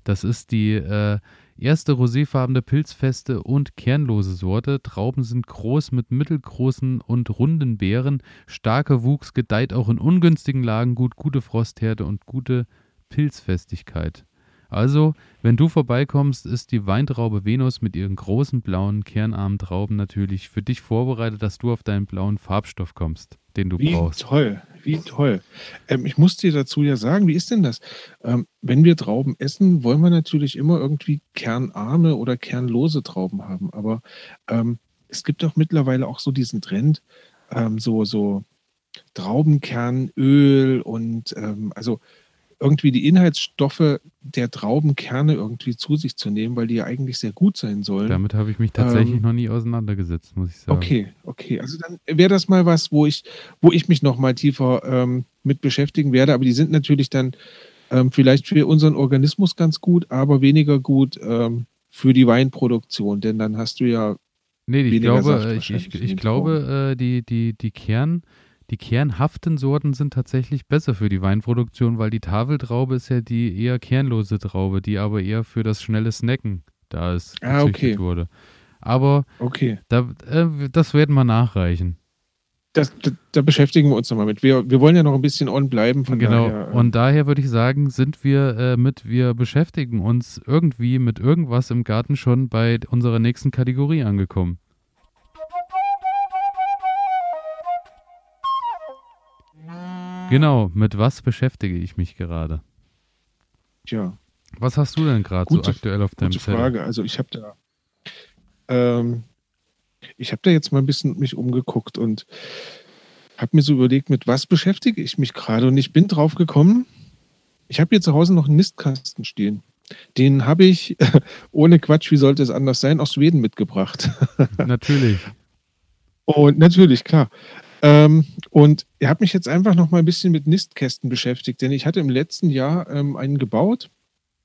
Das ist die äh, erste roséfarbene, pilzfeste und kernlose Sorte. Trauben sind groß mit mittelgroßen und runden Beeren. Starker Wuchs gedeiht auch in ungünstigen Lagen gut, gute Frosthärte und gute Pilzfestigkeit. Also, wenn du vorbeikommst, ist die Weintraube Venus mit ihren großen blauen, kernarmen Trauben natürlich für dich vorbereitet, dass du auf deinen blauen Farbstoff kommst, den du wie brauchst. Toll, wie toll. Ähm, ich muss dir dazu ja sagen, wie ist denn das? Ähm, wenn wir Trauben essen, wollen wir natürlich immer irgendwie kernarme oder kernlose Trauben haben. Aber ähm, es gibt doch mittlerweile auch so diesen Trend, ähm, so, so Traubenkernöl und ähm, also irgendwie die Inhaltsstoffe der Traubenkerne irgendwie zu sich zu nehmen, weil die ja eigentlich sehr gut sein sollen. Damit habe ich mich tatsächlich ähm, noch nie auseinandergesetzt, muss ich sagen. Okay, okay. Also dann wäre das mal was, wo ich, wo ich mich noch mal tiefer ähm, mit beschäftigen werde. Aber die sind natürlich dann ähm, vielleicht für unseren Organismus ganz gut, aber weniger gut ähm, für die Weinproduktion, denn dann hast du ja Nee, ich glaube, ich, ich, ich glaube, äh, die, die, die Kern, die kernhaften Sorten sind tatsächlich besser für die Weinproduktion, weil die Tafeltraube ist ja die eher kernlose Traube, die aber eher für das schnelle Snacken da ist, ah, okay. wurde. Aber okay. da, äh, das werden wir nachreichen. Das, da, da, beschäftigen wir uns nochmal mit. Wir, wir wollen ja noch ein bisschen on bleiben. Von genau. Daher, äh, und daher würde ich sagen, sind wir äh, mit, wir beschäftigen uns irgendwie mit irgendwas im Garten schon bei unserer nächsten Kategorie angekommen. Genau, mit was beschäftige ich mich gerade? Tja. Was hast du denn gerade so aktuell auf deinem gute Zettel? Frage. Also ich habe da, ähm, ich habe da jetzt mal ein bisschen mich umgeguckt und habe mir so überlegt, mit was beschäftige ich mich gerade und ich bin drauf gekommen. Ich habe hier zu Hause noch einen Nistkasten stehen. Den habe ich, (laughs) ohne Quatsch, wie sollte es anders sein, aus Schweden mitgebracht. (laughs) Natürlich. Und natürlich, klar. Ähm, und er hat mich jetzt einfach noch mal ein bisschen mit Nistkästen beschäftigt, denn ich hatte im letzten Jahr ähm, einen gebaut,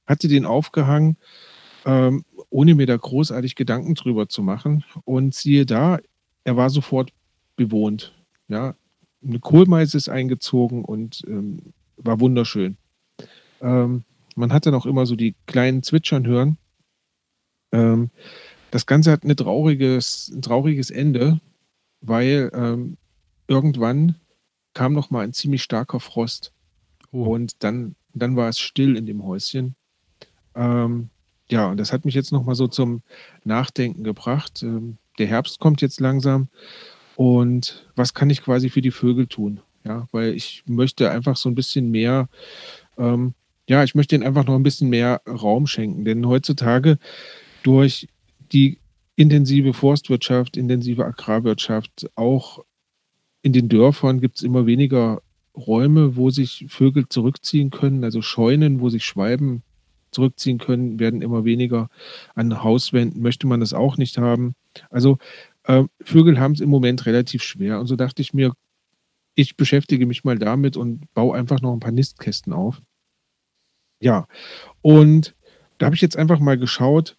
hatte den aufgehangen, ähm, ohne mir da großartig Gedanken drüber zu machen. Und siehe da, er war sofort bewohnt. Ja, eine Kohlmeise ist eingezogen und ähm, war wunderschön. Ähm, man hat dann auch immer so die kleinen Zwitschern hören. Ähm, das Ganze hat eine trauriges, ein trauriges Ende, weil ähm, irgendwann kam noch mal ein ziemlich starker Frost. Oh. Und dann, dann war es still in dem Häuschen. Ähm, ja, und das hat mich jetzt noch mal so zum Nachdenken gebracht. Ähm, der Herbst kommt jetzt langsam. Und was kann ich quasi für die Vögel tun? Ja, weil ich möchte einfach so ein bisschen mehr, ähm, ja, ich möchte ihnen einfach noch ein bisschen mehr Raum schenken. Denn heutzutage durch die intensive Forstwirtschaft, intensive Agrarwirtschaft, auch in den Dörfern gibt es immer weniger Räume, wo sich Vögel zurückziehen können, also Scheunen, wo sich Schwalben zurückziehen können, werden immer weniger. An Hauswänden möchte man das auch nicht haben. Also äh, Vögel haben es im Moment relativ schwer. Und so dachte ich mir, ich beschäftige mich mal damit und baue einfach noch ein paar Nistkästen auf. Ja, und da habe ich jetzt einfach mal geschaut,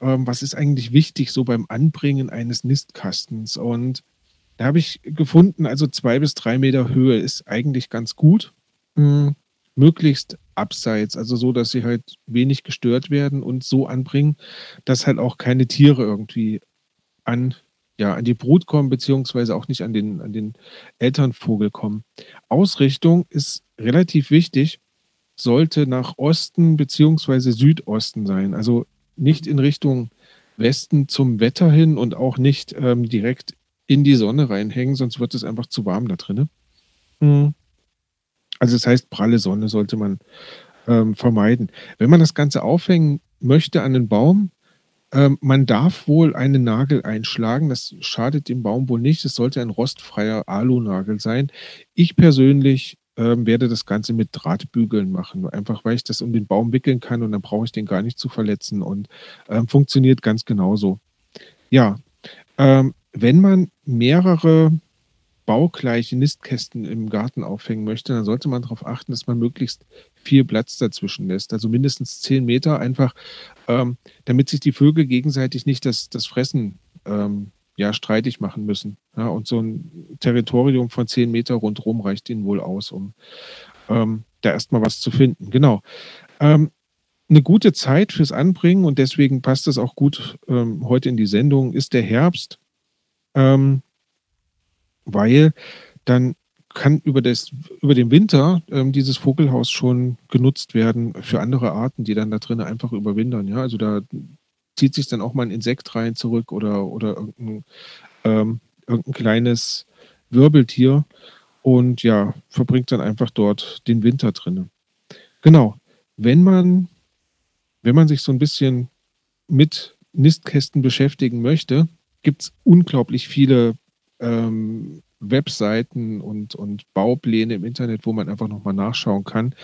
ähm, was ist eigentlich wichtig so beim Anbringen eines Nistkastens. Und da habe ich gefunden, also zwei bis drei Meter Höhe ist eigentlich ganz gut. Mhm. Möglichst abseits, also so, dass sie halt wenig gestört werden und so anbringen, dass halt auch keine Tiere irgendwie an, ja, an die Brut kommen, beziehungsweise auch nicht an den, an den Elternvogel kommen. Ausrichtung ist relativ wichtig, sollte nach Osten beziehungsweise Südosten sein. Also nicht in Richtung Westen zum Wetter hin und auch nicht ähm, direkt in die Sonne reinhängen, sonst wird es einfach zu warm da drin. Mhm. Also das heißt, pralle Sonne sollte man ähm, vermeiden. Wenn man das Ganze aufhängen möchte an den Baum, ähm, man darf wohl einen Nagel einschlagen. Das schadet dem Baum wohl nicht. Es sollte ein rostfreier Alunagel sein. Ich persönlich ähm, werde das Ganze mit Drahtbügeln machen. Einfach weil ich das um den Baum wickeln kann und dann brauche ich den gar nicht zu verletzen und ähm, funktioniert ganz genauso. Ja, ähm, wenn man mehrere baugleiche Nistkästen im Garten aufhängen möchte, dann sollte man darauf achten, dass man möglichst viel Platz dazwischen lässt. Also mindestens zehn Meter einfach, ähm, damit sich die Vögel gegenseitig nicht das, das Fressen ähm, ja, streitig machen müssen. Ja, und so ein Territorium von zehn Meter rundherum reicht ihnen wohl aus, um ähm, da erstmal was zu finden. Genau. Ähm, eine gute Zeit fürs Anbringen und deswegen passt es auch gut ähm, heute in die Sendung, ist der Herbst. Ähm, weil dann kann über, das, über den Winter ähm, dieses Vogelhaus schon genutzt werden für andere Arten, die dann da drin einfach überwintern. Ja, also da zieht sich dann auch mal ein Insekt rein zurück oder, oder irgendein, ähm, irgendein kleines Wirbeltier und ja, verbringt dann einfach dort den Winter drin. Genau. Wenn man, wenn man sich so ein bisschen mit Nistkästen beschäftigen möchte, gibt es unglaublich viele ähm, Webseiten und, und Baupläne im Internet, wo man einfach nochmal nachschauen kann.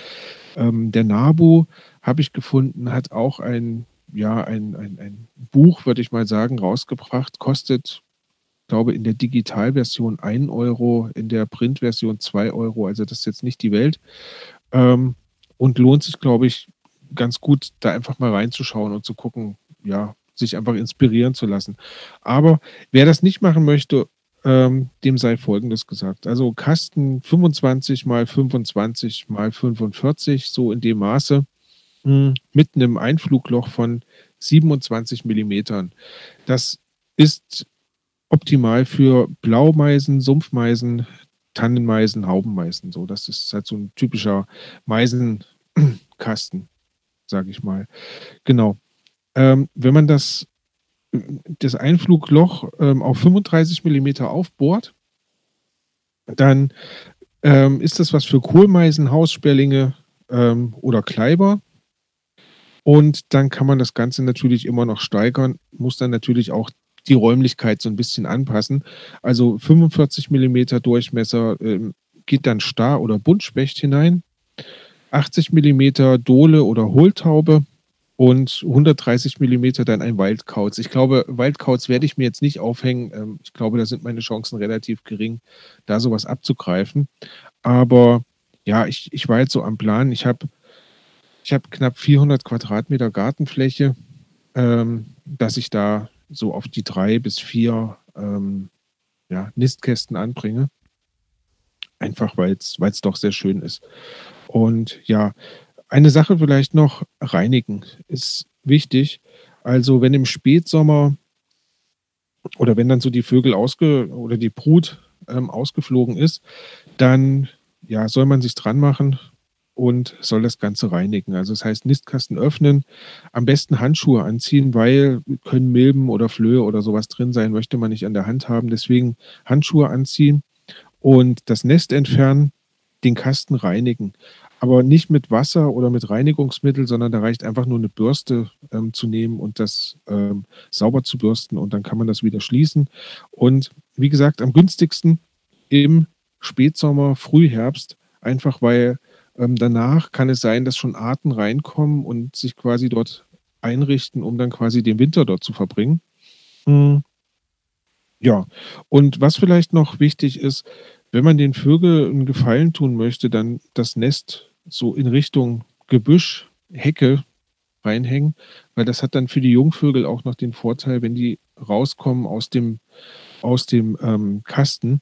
Ähm, der NABU, habe ich gefunden, hat auch ein, ja, ein, ein, ein Buch, würde ich mal sagen, rausgebracht. Kostet, glaube in der Digitalversion 1 Euro, in der Printversion 2 Euro. Also das ist jetzt nicht die Welt. Ähm, und lohnt sich, glaube ich, ganz gut, da einfach mal reinzuschauen und zu gucken, ja, sich einfach inspirieren zu lassen. Aber wer das nicht machen möchte ähm, dem sei Folgendes gesagt. Also Kasten 25 mal 25 mal 45, so in dem Maße, mh, hm, mit einem Einflugloch von 27 Millimetern. Das ist optimal für Blaumeisen, Sumpfmeisen, Tannenmeisen, Haubenmeisen. So, das ist halt so ein typischer Meisenkasten, sage ich mal. Genau. Ähm, wenn man das das Einflugloch ähm, auf 35 mm aufbohrt, dann ähm, ist das was für Kohlmeisen, Haussperlinge ähm, oder Kleiber. Und dann kann man das Ganze natürlich immer noch steigern, muss dann natürlich auch die Räumlichkeit so ein bisschen anpassen. Also 45 mm Durchmesser ähm, geht dann Star- oder Buntspecht hinein. 80 mm Dole oder Hohltaube und 130 Millimeter dann ein Wildkauz. Ich glaube, Wildkauz werde ich mir jetzt nicht aufhängen. Ähm, ich glaube, da sind meine Chancen relativ gering, da sowas abzugreifen. Aber ja, ich, ich war jetzt so am Plan. Ich habe ich hab knapp 400 Quadratmeter Gartenfläche, ähm, dass ich da so auf die drei bis vier ähm, ja, Nistkästen anbringe. Einfach weil es doch sehr schön ist. Und ja, eine Sache vielleicht noch, reinigen ist wichtig. Also wenn im Spätsommer oder wenn dann so die Vögel ausge oder die Brut ähm, ausgeflogen ist, dann ja, soll man sich dran machen und soll das Ganze reinigen. Also das heißt, Nistkasten öffnen, am besten Handschuhe anziehen, weil können Milben oder Flöhe oder sowas drin sein, möchte man nicht an der Hand haben. Deswegen Handschuhe anziehen und das Nest entfernen, den Kasten reinigen aber nicht mit Wasser oder mit Reinigungsmittel, sondern da reicht einfach nur eine Bürste ähm, zu nehmen und das ähm, sauber zu bürsten und dann kann man das wieder schließen. Und wie gesagt, am günstigsten im Spätsommer, Frühherbst, einfach weil ähm, danach kann es sein, dass schon Arten reinkommen und sich quasi dort einrichten, um dann quasi den Winter dort zu verbringen. Mhm. Ja, und was vielleicht noch wichtig ist, wenn man den Vögeln einen Gefallen tun möchte, dann das Nest so in Richtung Gebüsch, Hecke reinhängen, weil das hat dann für die Jungvögel auch noch den Vorteil, wenn die rauskommen aus dem, aus dem ähm, Kasten,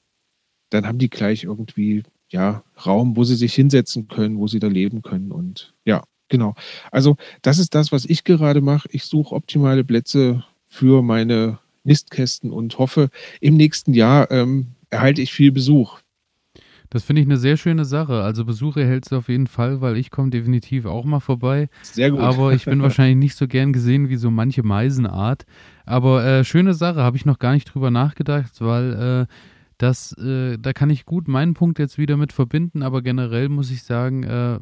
dann haben die gleich irgendwie ja Raum, wo sie sich hinsetzen können, wo sie da leben können und ja, genau. Also das ist das, was ich gerade mache. Ich suche optimale Plätze für meine Nistkästen und hoffe, im nächsten Jahr ähm, erhalte ich viel Besuch. Das finde ich eine sehr schöne Sache. Also Besuche hältst du auf jeden Fall, weil ich komme definitiv auch mal vorbei. Sehr gut. Aber ich bin (laughs) wahrscheinlich nicht so gern gesehen wie so manche Meisenart. Aber äh, schöne Sache, habe ich noch gar nicht drüber nachgedacht, weil äh, das, äh, da kann ich gut meinen Punkt jetzt wieder mit verbinden. Aber generell muss ich sagen, äh,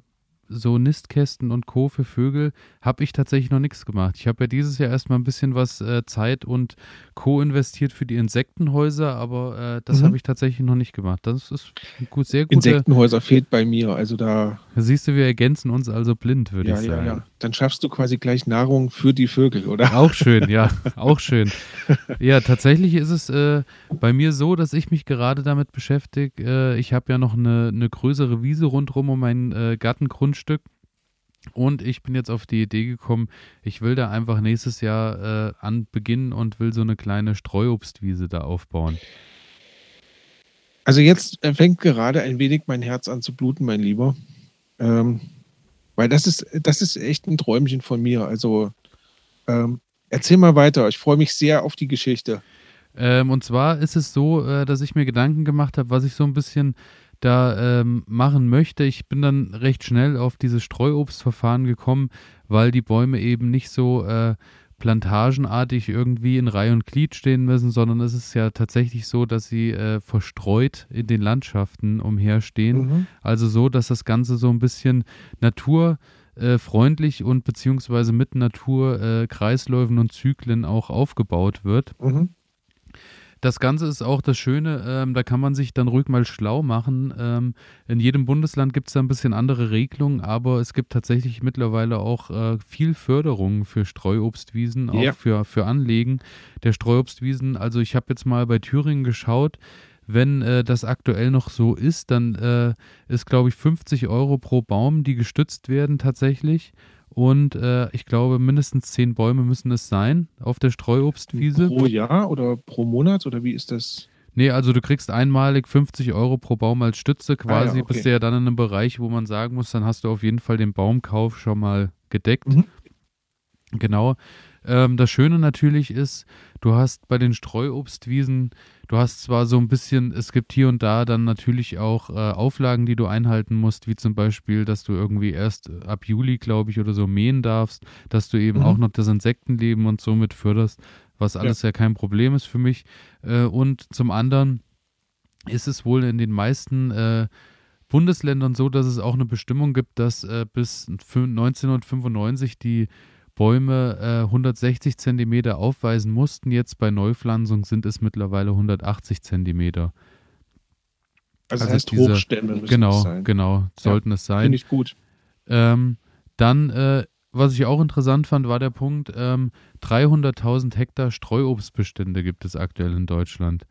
so Nistkästen und Co. für Vögel habe ich tatsächlich noch nichts gemacht. Ich habe ja dieses Jahr erstmal ein bisschen was äh, Zeit und Co. investiert für die Insektenhäuser, aber äh, das mhm. habe ich tatsächlich noch nicht gemacht. Das ist gut, sehr gut. Insektenhäuser fehlt bei mir, also da. Siehst du, wir ergänzen uns also blind, würde ja, ich sagen. Ja, ja. Dann schaffst du quasi gleich Nahrung für die Vögel, oder? Auch schön, ja, (laughs) auch schön. Ja, tatsächlich ist es äh, bei mir so, dass ich mich gerade damit beschäftige. Äh, ich habe ja noch eine, eine größere Wiese rundherum um mein äh, Gartengrundstück. Und ich bin jetzt auf die Idee gekommen, ich will da einfach nächstes Jahr äh, an beginnen und will so eine kleine Streuobstwiese da aufbauen. Also jetzt fängt gerade ein wenig mein Herz an zu bluten, mein Lieber. Ähm, weil das ist, das ist echt ein Träumchen von mir. Also ähm, erzähl mal weiter. Ich freue mich sehr auf die Geschichte. Ähm, und zwar ist es so, äh, dass ich mir Gedanken gemacht habe, was ich so ein bisschen da ähm, machen möchte. Ich bin dann recht schnell auf dieses Streuobstverfahren gekommen, weil die Bäume eben nicht so äh, plantagenartig irgendwie in Reihe und Glied stehen müssen, sondern es ist ja tatsächlich so, dass sie äh, verstreut in den Landschaften umherstehen. Mhm. Also so, dass das Ganze so ein bisschen naturfreundlich und beziehungsweise mit Naturkreisläufen und Zyklen auch aufgebaut wird. Mhm. Das Ganze ist auch das Schöne, ähm, da kann man sich dann ruhig mal schlau machen. Ähm, in jedem Bundesland gibt es da ein bisschen andere Regelungen, aber es gibt tatsächlich mittlerweile auch äh, viel Förderung für Streuobstwiesen, auch ja. für, für Anlegen der Streuobstwiesen. Also ich habe jetzt mal bei Thüringen geschaut, wenn äh, das aktuell noch so ist, dann äh, ist, glaube ich, 50 Euro pro Baum, die gestützt werden tatsächlich. Und äh, ich glaube, mindestens zehn Bäume müssen es sein auf der Streuobstwiese. Pro Jahr oder pro Monat oder wie ist das? Nee, also du kriegst einmalig 50 Euro pro Baum als Stütze quasi, ah, ja, okay. bist du ja dann in einem Bereich, wo man sagen muss, dann hast du auf jeden Fall den Baumkauf schon mal gedeckt. Mhm. Genau. Ähm, das Schöne natürlich ist, du hast bei den Streuobstwiesen Du hast zwar so ein bisschen, es gibt hier und da dann natürlich auch äh, Auflagen, die du einhalten musst, wie zum Beispiel, dass du irgendwie erst ab Juli, glaube ich, oder so mähen darfst, dass du eben mhm. auch noch das Insektenleben und so mit förderst, was alles ja, ja kein Problem ist für mich. Äh, und zum anderen ist es wohl in den meisten äh, Bundesländern so, dass es auch eine Bestimmung gibt, dass äh, bis 1995 die Bäume äh, 160 Zentimeter aufweisen mussten. Jetzt bei Neupflanzung sind es mittlerweile 180 Zentimeter. Also, also heißt, diese, Hochstämme müssen genau, es sein. Genau, sollten ja, es sein. Finde ich gut. Ähm, dann, äh, was ich auch interessant fand, war der Punkt, ähm, 300.000 Hektar Streuobstbestände gibt es aktuell in Deutschland.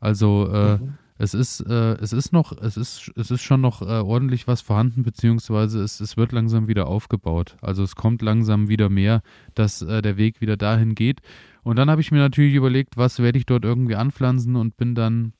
Also äh, mhm es ist, äh, es ist noch, es ist, es ist schon noch äh, ordentlich was vorhanden, beziehungsweise es, es wird langsam wieder aufgebaut. Also es kommt langsam wieder mehr, dass äh, der Weg wieder dahin geht. Und dann habe ich mir natürlich überlegt, was werde ich dort irgendwie anpflanzen und bin dann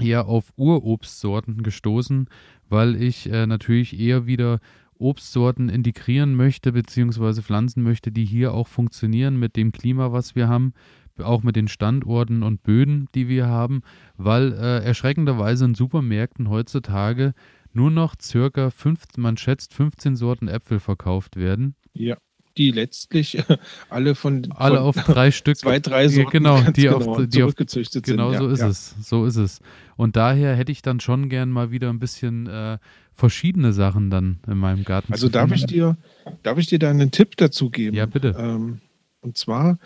eher auf Urobstsorten gestoßen, weil ich äh, natürlich eher wieder Obstsorten integrieren möchte, beziehungsweise pflanzen möchte, die hier auch funktionieren mit dem Klima, was wir haben auch mit den Standorten und Böden, die wir haben, weil äh, erschreckenderweise in Supermärkten heutzutage nur noch circa, fünf, man schätzt, 15 Sorten Äpfel verkauft werden. Ja, die letztlich (laughs) alle von, alle auf drei Stück, zwei, drei Sorten genau, die genau, auf, die auf, genau sind. Genau so ja, ist ja. es, so ist es. Und daher hätte ich dann schon gern mal wieder ein bisschen äh, verschiedene Sachen dann in meinem Garten. Also darf ich dir, darf ich dir da einen Tipp dazu geben? Ja, bitte. Ähm, und zwar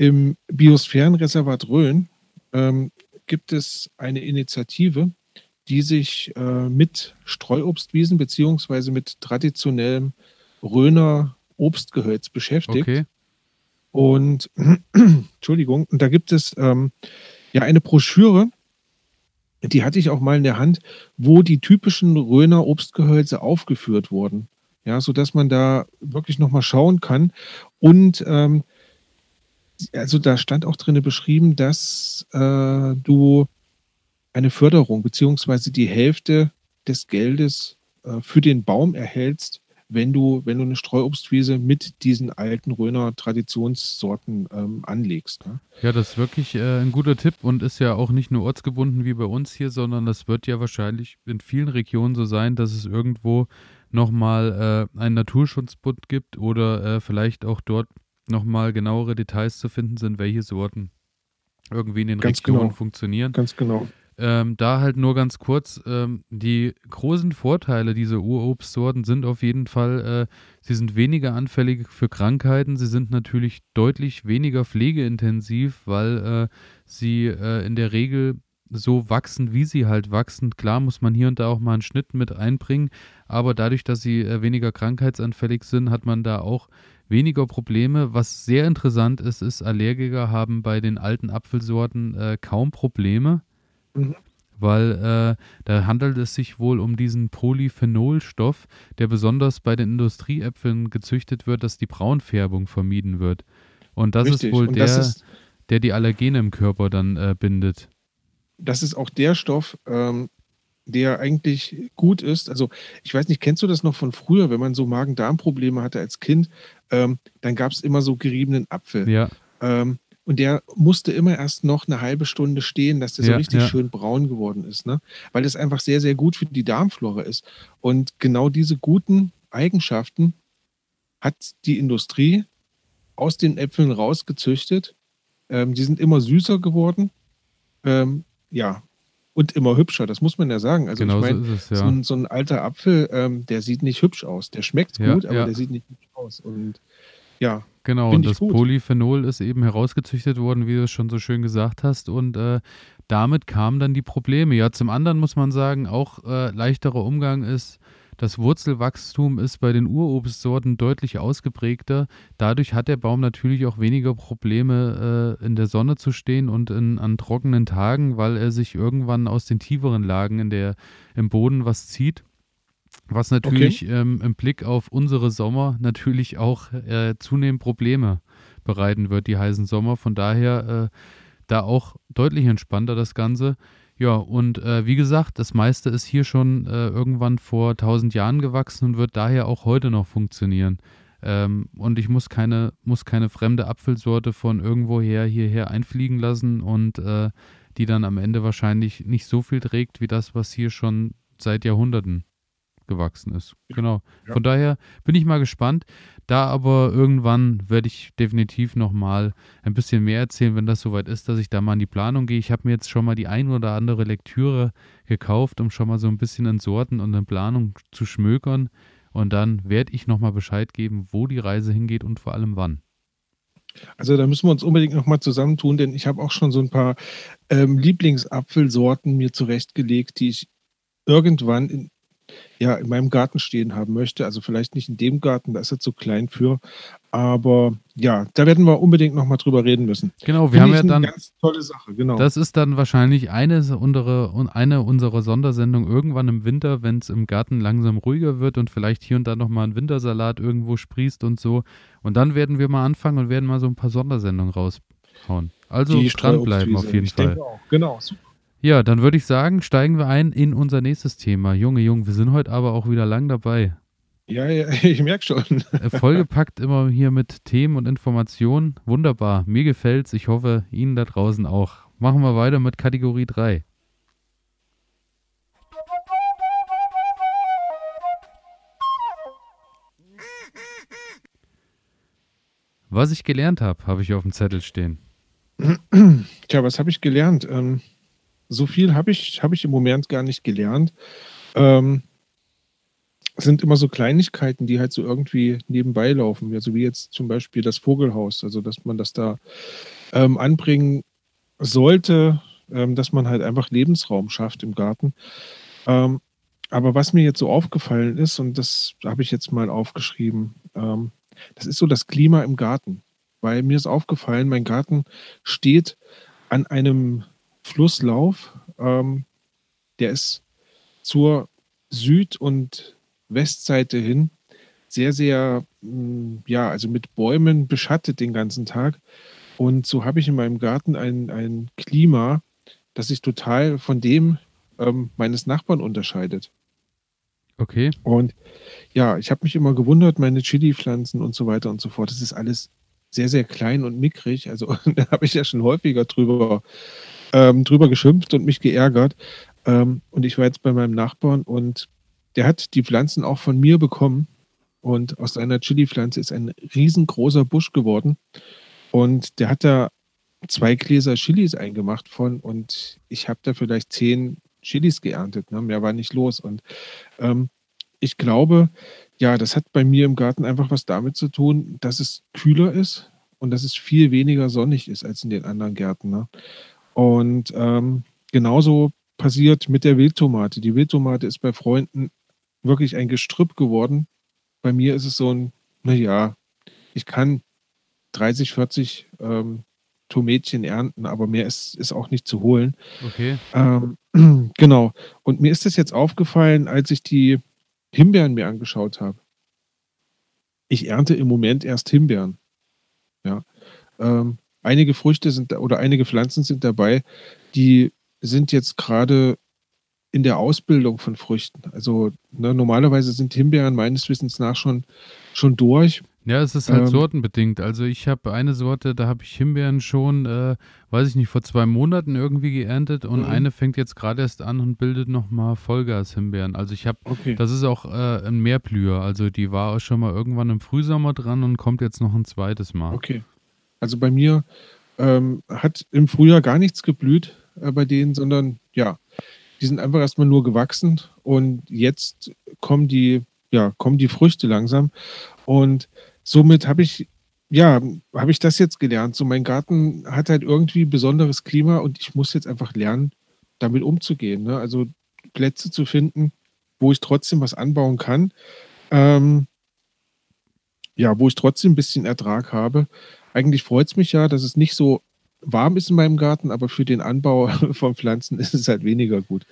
im Biosphärenreservat Rhön ähm, gibt es eine Initiative, die sich äh, mit Streuobstwiesen beziehungsweise mit traditionellem Rhöner Obstgehölz beschäftigt. Okay. Und (clears throat) Entschuldigung, und da gibt es ähm, ja eine Broschüre, die hatte ich auch mal in der Hand, wo die typischen Rhöner Obstgehölze aufgeführt wurden. Ja, sodass man da wirklich nochmal schauen kann. Und ähm, also da stand auch drin beschrieben, dass äh, du eine Förderung beziehungsweise die Hälfte des Geldes äh, für den Baum erhältst, wenn du, wenn du eine Streuobstwiese mit diesen alten Röner Traditionssorten ähm, anlegst. Ne? Ja, das ist wirklich äh, ein guter Tipp und ist ja auch nicht nur ortsgebunden wie bei uns hier, sondern das wird ja wahrscheinlich in vielen Regionen so sein, dass es irgendwo nochmal äh, einen Naturschutzbund gibt oder äh, vielleicht auch dort nochmal genauere Details zu finden sind, welche Sorten irgendwie in den Ganz Regionen genau. funktionieren. Ganz genau. Ähm, da halt nur ganz kurz, ähm, die großen Vorteile dieser Urobstsorten sind auf jeden Fall, äh, sie sind weniger anfällig für Krankheiten, sie sind natürlich deutlich weniger pflegeintensiv, weil äh, sie äh, in der Regel so wachsen, wie sie halt wachsen. Klar muss man hier und da auch mal einen Schnitt mit einbringen, aber dadurch, dass sie äh, weniger krankheitsanfällig sind, hat man da auch weniger Probleme. Was sehr interessant ist, ist, Allergiker haben bei den alten Apfelsorten äh, kaum Probleme. Mhm. Weil äh, da handelt es sich wohl um diesen Polyphenolstoff, der besonders bei den Industrieäpfeln gezüchtet wird, dass die Braunfärbung vermieden wird. Und das Richtig. ist wohl Und der, ist, der die Allergene im Körper dann äh, bindet. Das ist auch der Stoff, ähm, der eigentlich gut ist. Also ich weiß nicht, kennst du das noch von früher, wenn man so Magen-Darm-Probleme hatte als Kind, ähm, dann gab es immer so geriebenen Apfel. Ja. Ähm, und der musste immer erst noch eine halbe Stunde stehen, dass der ja, so richtig ja. schön braun geworden ist, ne? Weil das einfach sehr, sehr gut für die Darmflora ist. Und genau diese guten Eigenschaften hat die Industrie aus den Äpfeln rausgezüchtet. Ähm, die sind immer süßer geworden. Ähm, ja, und immer hübscher, das muss man ja sagen. Also genau ich meine, so, ja. so, ein, so, ein, alter Apfel, ähm, der sieht nicht hübsch aus. Der schmeckt ja, gut, aber ja. der sieht nicht hübsch aus. Und ja, Genau, und das gut. Polyphenol ist eben herausgezüchtet worden, wie du es schon so schön gesagt hast. Und äh, damit kamen dann die Probleme. Ja, zum anderen muss man sagen, auch äh, leichterer Umgang ist, das Wurzelwachstum ist bei den Urobstsorten deutlich ausgeprägter. Dadurch hat der Baum natürlich auch weniger Probleme, äh, in der Sonne zu stehen und in, an trockenen Tagen, weil er sich irgendwann aus den tieferen Lagen in der, im Boden was zieht. Was natürlich okay. ähm, im Blick auf unsere Sommer natürlich auch äh, zunehmend Probleme bereiten wird, die heißen Sommer. Von daher äh, da auch deutlich entspannter das Ganze. Ja, und äh, wie gesagt, das meiste ist hier schon äh, irgendwann vor 1000 Jahren gewachsen und wird daher auch heute noch funktionieren. Ähm, und ich muss keine, muss keine fremde Apfelsorte von irgendwoher hierher einfliegen lassen und äh, die dann am Ende wahrscheinlich nicht so viel trägt wie das, was hier schon seit Jahrhunderten gewachsen ist. Genau. Ja. Von daher bin ich mal gespannt. Da aber irgendwann werde ich definitiv nochmal ein bisschen mehr erzählen, wenn das soweit ist, dass ich da mal in die Planung gehe. Ich habe mir jetzt schon mal die ein oder andere Lektüre gekauft, um schon mal so ein bisschen in Sorten und in Planung zu schmökern. Und dann werde ich nochmal Bescheid geben, wo die Reise hingeht und vor allem wann. Also da müssen wir uns unbedingt nochmal zusammentun, denn ich habe auch schon so ein paar ähm, Lieblingsapfelsorten mir zurechtgelegt, die ich irgendwann in ja, in meinem Garten stehen haben möchte. Also vielleicht nicht in dem Garten, da ist er zu klein für. Aber ja, da werden wir unbedingt nochmal drüber reden müssen. Genau, wir Finde haben ja dann. Ganz tolle Sache, genau. Das ist dann wahrscheinlich eine, unsere, eine unserer Sondersendungen irgendwann im Winter, wenn es im Garten langsam ruhiger wird und vielleicht hier und da nochmal ein Wintersalat irgendwo sprießt und so. Und dann werden wir mal anfangen und werden mal so ein paar Sondersendungen raushauen. Also dranbleiben auf jeden ich Fall. Denke auch. Genau, super. Ja, dann würde ich sagen, steigen wir ein in unser nächstes Thema. Junge, Junge, wir sind heute aber auch wieder lang dabei. Ja, ja, (laughs) ich merke schon. Äh, vollgepackt immer hier mit Themen und Informationen. Wunderbar. Mir gefällt's. Ich hoffe, Ihnen da draußen auch. Machen wir weiter mit Kategorie 3. Was ich gelernt habe, habe ich auf dem Zettel stehen. (clears throat) Tja, was habe ich gelernt? Ähm, so viel habe ich, hab ich im Moment gar nicht gelernt. Ähm, sind immer so Kleinigkeiten, die halt so irgendwie nebenbei laufen. Also wie jetzt zum Beispiel das Vogelhaus, also dass man das da ähm, anbringen sollte, ähm, dass man halt einfach Lebensraum schafft im Garten. Ähm, aber was mir jetzt so aufgefallen ist, und das habe ich jetzt mal aufgeschrieben, ähm, das ist so das Klima im Garten. Weil mir ist aufgefallen, mein Garten steht an einem Flusslauf. Ähm, der ist zur Süd- und Westseite hin sehr, sehr, mm, ja, also mit Bäumen beschattet den ganzen Tag. Und so habe ich in meinem Garten ein, ein Klima, das sich total von dem ähm, meines Nachbarn unterscheidet. Okay. Und ja, ich habe mich immer gewundert, meine Chili-Pflanzen und so weiter und so fort. Das ist alles sehr, sehr klein und mickrig. Also (laughs) da habe ich ja schon häufiger drüber ähm, drüber geschimpft und mich geärgert. Ähm, und ich war jetzt bei meinem Nachbarn und der hat die Pflanzen auch von mir bekommen. Und aus einer Chili-Pflanze ist ein riesengroßer Busch geworden. Und der hat da zwei Gläser Chilis eingemacht von und ich habe da vielleicht zehn Chilis geerntet. Ne? Mehr war nicht los. Und ähm, ich glaube, ja, das hat bei mir im Garten einfach was damit zu tun, dass es kühler ist und dass es viel weniger sonnig ist als in den anderen Gärten. Ne? Und ähm, genauso passiert mit der Wildtomate. Die Wildtomate ist bei Freunden wirklich ein Gestrüpp geworden. Bei mir ist es so ein, naja, ich kann 30, 40 ähm, Tomätchen ernten, aber mehr ist, ist auch nicht zu holen. Okay. Ähm, (clears throat) genau. Und mir ist das jetzt aufgefallen, als ich die Himbeeren mir angeschaut habe. Ich ernte im Moment erst Himbeeren. Ja. Ähm, einige Früchte sind oder einige Pflanzen sind dabei, die sind jetzt gerade in der Ausbildung von Früchten. Also ne, normalerweise sind Himbeeren meines Wissens nach schon, schon durch. Ja, es ist halt ähm, sortenbedingt. Also ich habe eine Sorte, da habe ich Himbeeren schon, äh, weiß ich nicht, vor zwei Monaten irgendwie geerntet und mhm. eine fängt jetzt gerade erst an und bildet nochmal Vollgas-Himbeeren. Also ich habe, okay. das ist auch äh, ein Mehrblüher. Also die war auch schon mal irgendwann im Frühsommer dran und kommt jetzt noch ein zweites Mal. Okay. Also bei mir ähm, hat im Frühjahr gar nichts geblüht äh, bei denen, sondern ja, die sind einfach erstmal nur gewachsen und jetzt kommen die, ja, kommen die Früchte langsam. Und somit habe ich, ja, habe ich das jetzt gelernt. So, mein Garten hat halt irgendwie besonderes Klima und ich muss jetzt einfach lernen, damit umzugehen. Ne? Also Plätze zu finden, wo ich trotzdem was anbauen kann. Ähm, ja, wo ich trotzdem ein bisschen Ertrag habe. Eigentlich freut es mich ja, dass es nicht so warm ist in meinem Garten, aber für den Anbau (laughs) von Pflanzen ist es halt weniger gut.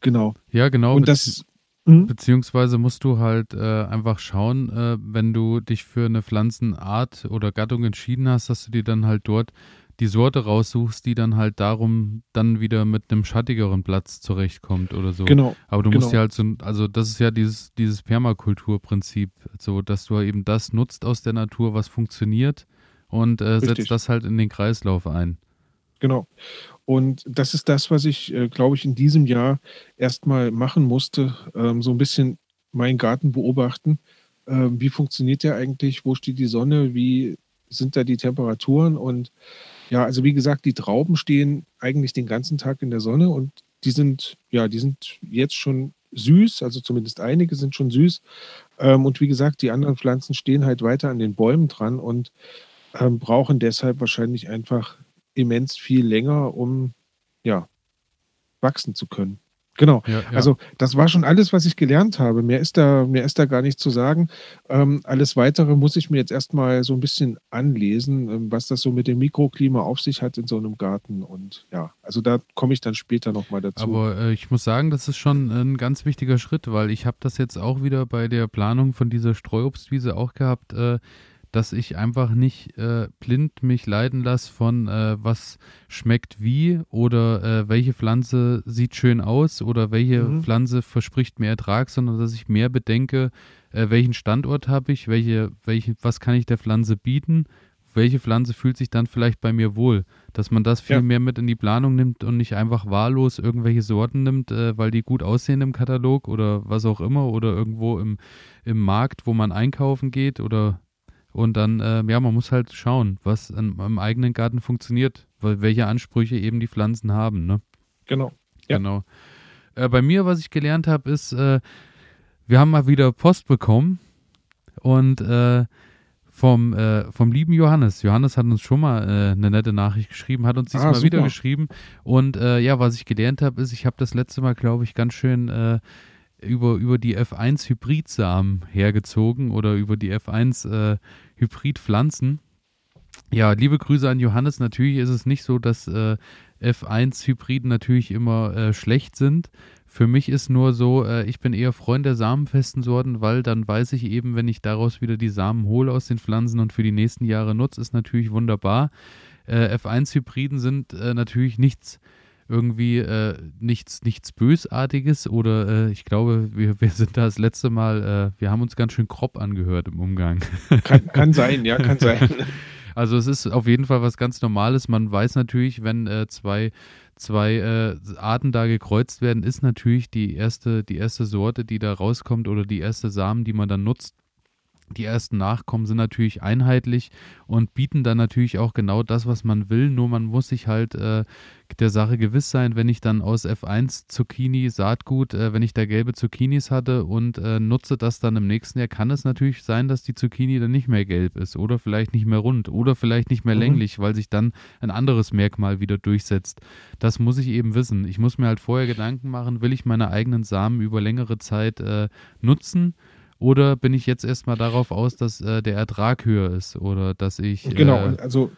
Genau. Ja, genau. Und das, Mhm. Beziehungsweise musst du halt äh, einfach schauen, äh, wenn du dich für eine Pflanzenart oder Gattung entschieden hast, dass du dir dann halt dort die Sorte raussuchst, die dann halt darum dann wieder mit einem schattigeren Platz zurechtkommt oder so. Genau. Aber du genau. musst ja halt so, also das ist ja dieses, dieses Permakulturprinzip, so dass du eben das nutzt aus der Natur, was funktioniert und äh, setzt das halt in den Kreislauf ein. Genau. Und das ist das, was ich, äh, glaube ich, in diesem Jahr erstmal machen musste. Ähm, so ein bisschen meinen Garten beobachten. Ähm, wie funktioniert der eigentlich? Wo steht die Sonne? Wie sind da die Temperaturen? Und ja, also wie gesagt, die Trauben stehen eigentlich den ganzen Tag in der Sonne und die sind, ja, die sind jetzt schon süß, also zumindest einige sind schon süß. Ähm, und wie gesagt, die anderen Pflanzen stehen halt weiter an den Bäumen dran und ähm, brauchen deshalb wahrscheinlich einfach immens viel länger, um ja, wachsen zu können. Genau. Ja, ja. Also das war schon alles, was ich gelernt habe. Mehr ist da, mehr ist da gar nicht zu sagen. Ähm, alles weitere muss ich mir jetzt erstmal so ein bisschen anlesen, ähm, was das so mit dem Mikroklima auf sich hat in so einem Garten. Und ja, also da komme ich dann später nochmal dazu. Aber äh, ich muss sagen, das ist schon ein ganz wichtiger Schritt, weil ich habe das jetzt auch wieder bei der Planung von dieser Streuobstwiese auch gehabt. Äh, dass ich einfach nicht äh, blind mich leiden lasse von äh, was schmeckt wie oder äh, welche Pflanze sieht schön aus oder welche mhm. Pflanze verspricht mehr Ertrag, sondern dass ich mehr bedenke, äh, welchen Standort habe ich, welche, welche, was kann ich der Pflanze bieten, welche Pflanze fühlt sich dann vielleicht bei mir wohl, dass man das viel ja. mehr mit in die Planung nimmt und nicht einfach wahllos irgendwelche Sorten nimmt, äh, weil die gut aussehen im Katalog oder was auch immer oder irgendwo im, im Markt, wo man einkaufen geht oder und dann, äh, ja, man muss halt schauen, was in, im eigenen Garten funktioniert, weil, welche Ansprüche eben die Pflanzen haben. Ne? Genau. Ja. Genau. Äh, bei mir, was ich gelernt habe, ist, äh, wir haben mal wieder Post bekommen und äh, vom, äh, vom lieben Johannes. Johannes hat uns schon mal äh, eine nette Nachricht geschrieben, hat uns diesmal ah, wieder geschrieben. Und ja, was ich gelernt habe, ist, ich habe das letzte Mal, glaube ich, ganz schön über, über die F1 Hybridsamen hergezogen oder über die F1 äh, Hybridpflanzen. Ja, liebe Grüße an Johannes. Natürlich ist es nicht so, dass äh, F1 Hybriden natürlich immer äh, schlecht sind. Für mich ist nur so, äh, ich bin eher Freund der samenfesten Sorten, weil dann weiß ich eben, wenn ich daraus wieder die Samen hole aus den Pflanzen und für die nächsten Jahre nutze, ist natürlich wunderbar. Äh, F1 Hybriden sind äh, natürlich nichts irgendwie äh, nichts, nichts Bösartiges oder äh, ich glaube, wir, wir sind da das letzte Mal, äh, wir haben uns ganz schön grob angehört im Umgang. (laughs) Kann, kann sein, ja, kann sein. (laughs) Also es ist auf jeden Fall was ganz Normales. Man weiß natürlich, wenn äh, zwei, zwei äh, Arten da gekreuzt werden, ist natürlich die erste, die erste Sorte, die da rauskommt oder die erste Samen, die man dann nutzt, die ersten Nachkommen sind natürlich einheitlich und bieten dann natürlich auch genau das, was man will. Nur man muss sich halt äh, der Sache gewiss sein, wenn ich dann aus F1 Zucchini Saatgut, äh, wenn ich da gelbe Zucchinis hatte und äh, nutze das dann im nächsten Jahr, kann es natürlich sein, dass die Zucchini dann nicht mehr gelb ist oder vielleicht nicht mehr rund oder vielleicht nicht mehr mhm. länglich, weil sich dann ein anderes Merkmal wieder durchsetzt. Das muss ich eben wissen. Ich muss mir halt vorher Gedanken machen, will ich meine eigenen Samen über längere Zeit äh, nutzen? Oder bin ich jetzt erstmal darauf aus, dass äh, der Ertrag höher ist oder dass ich. Genau, äh, also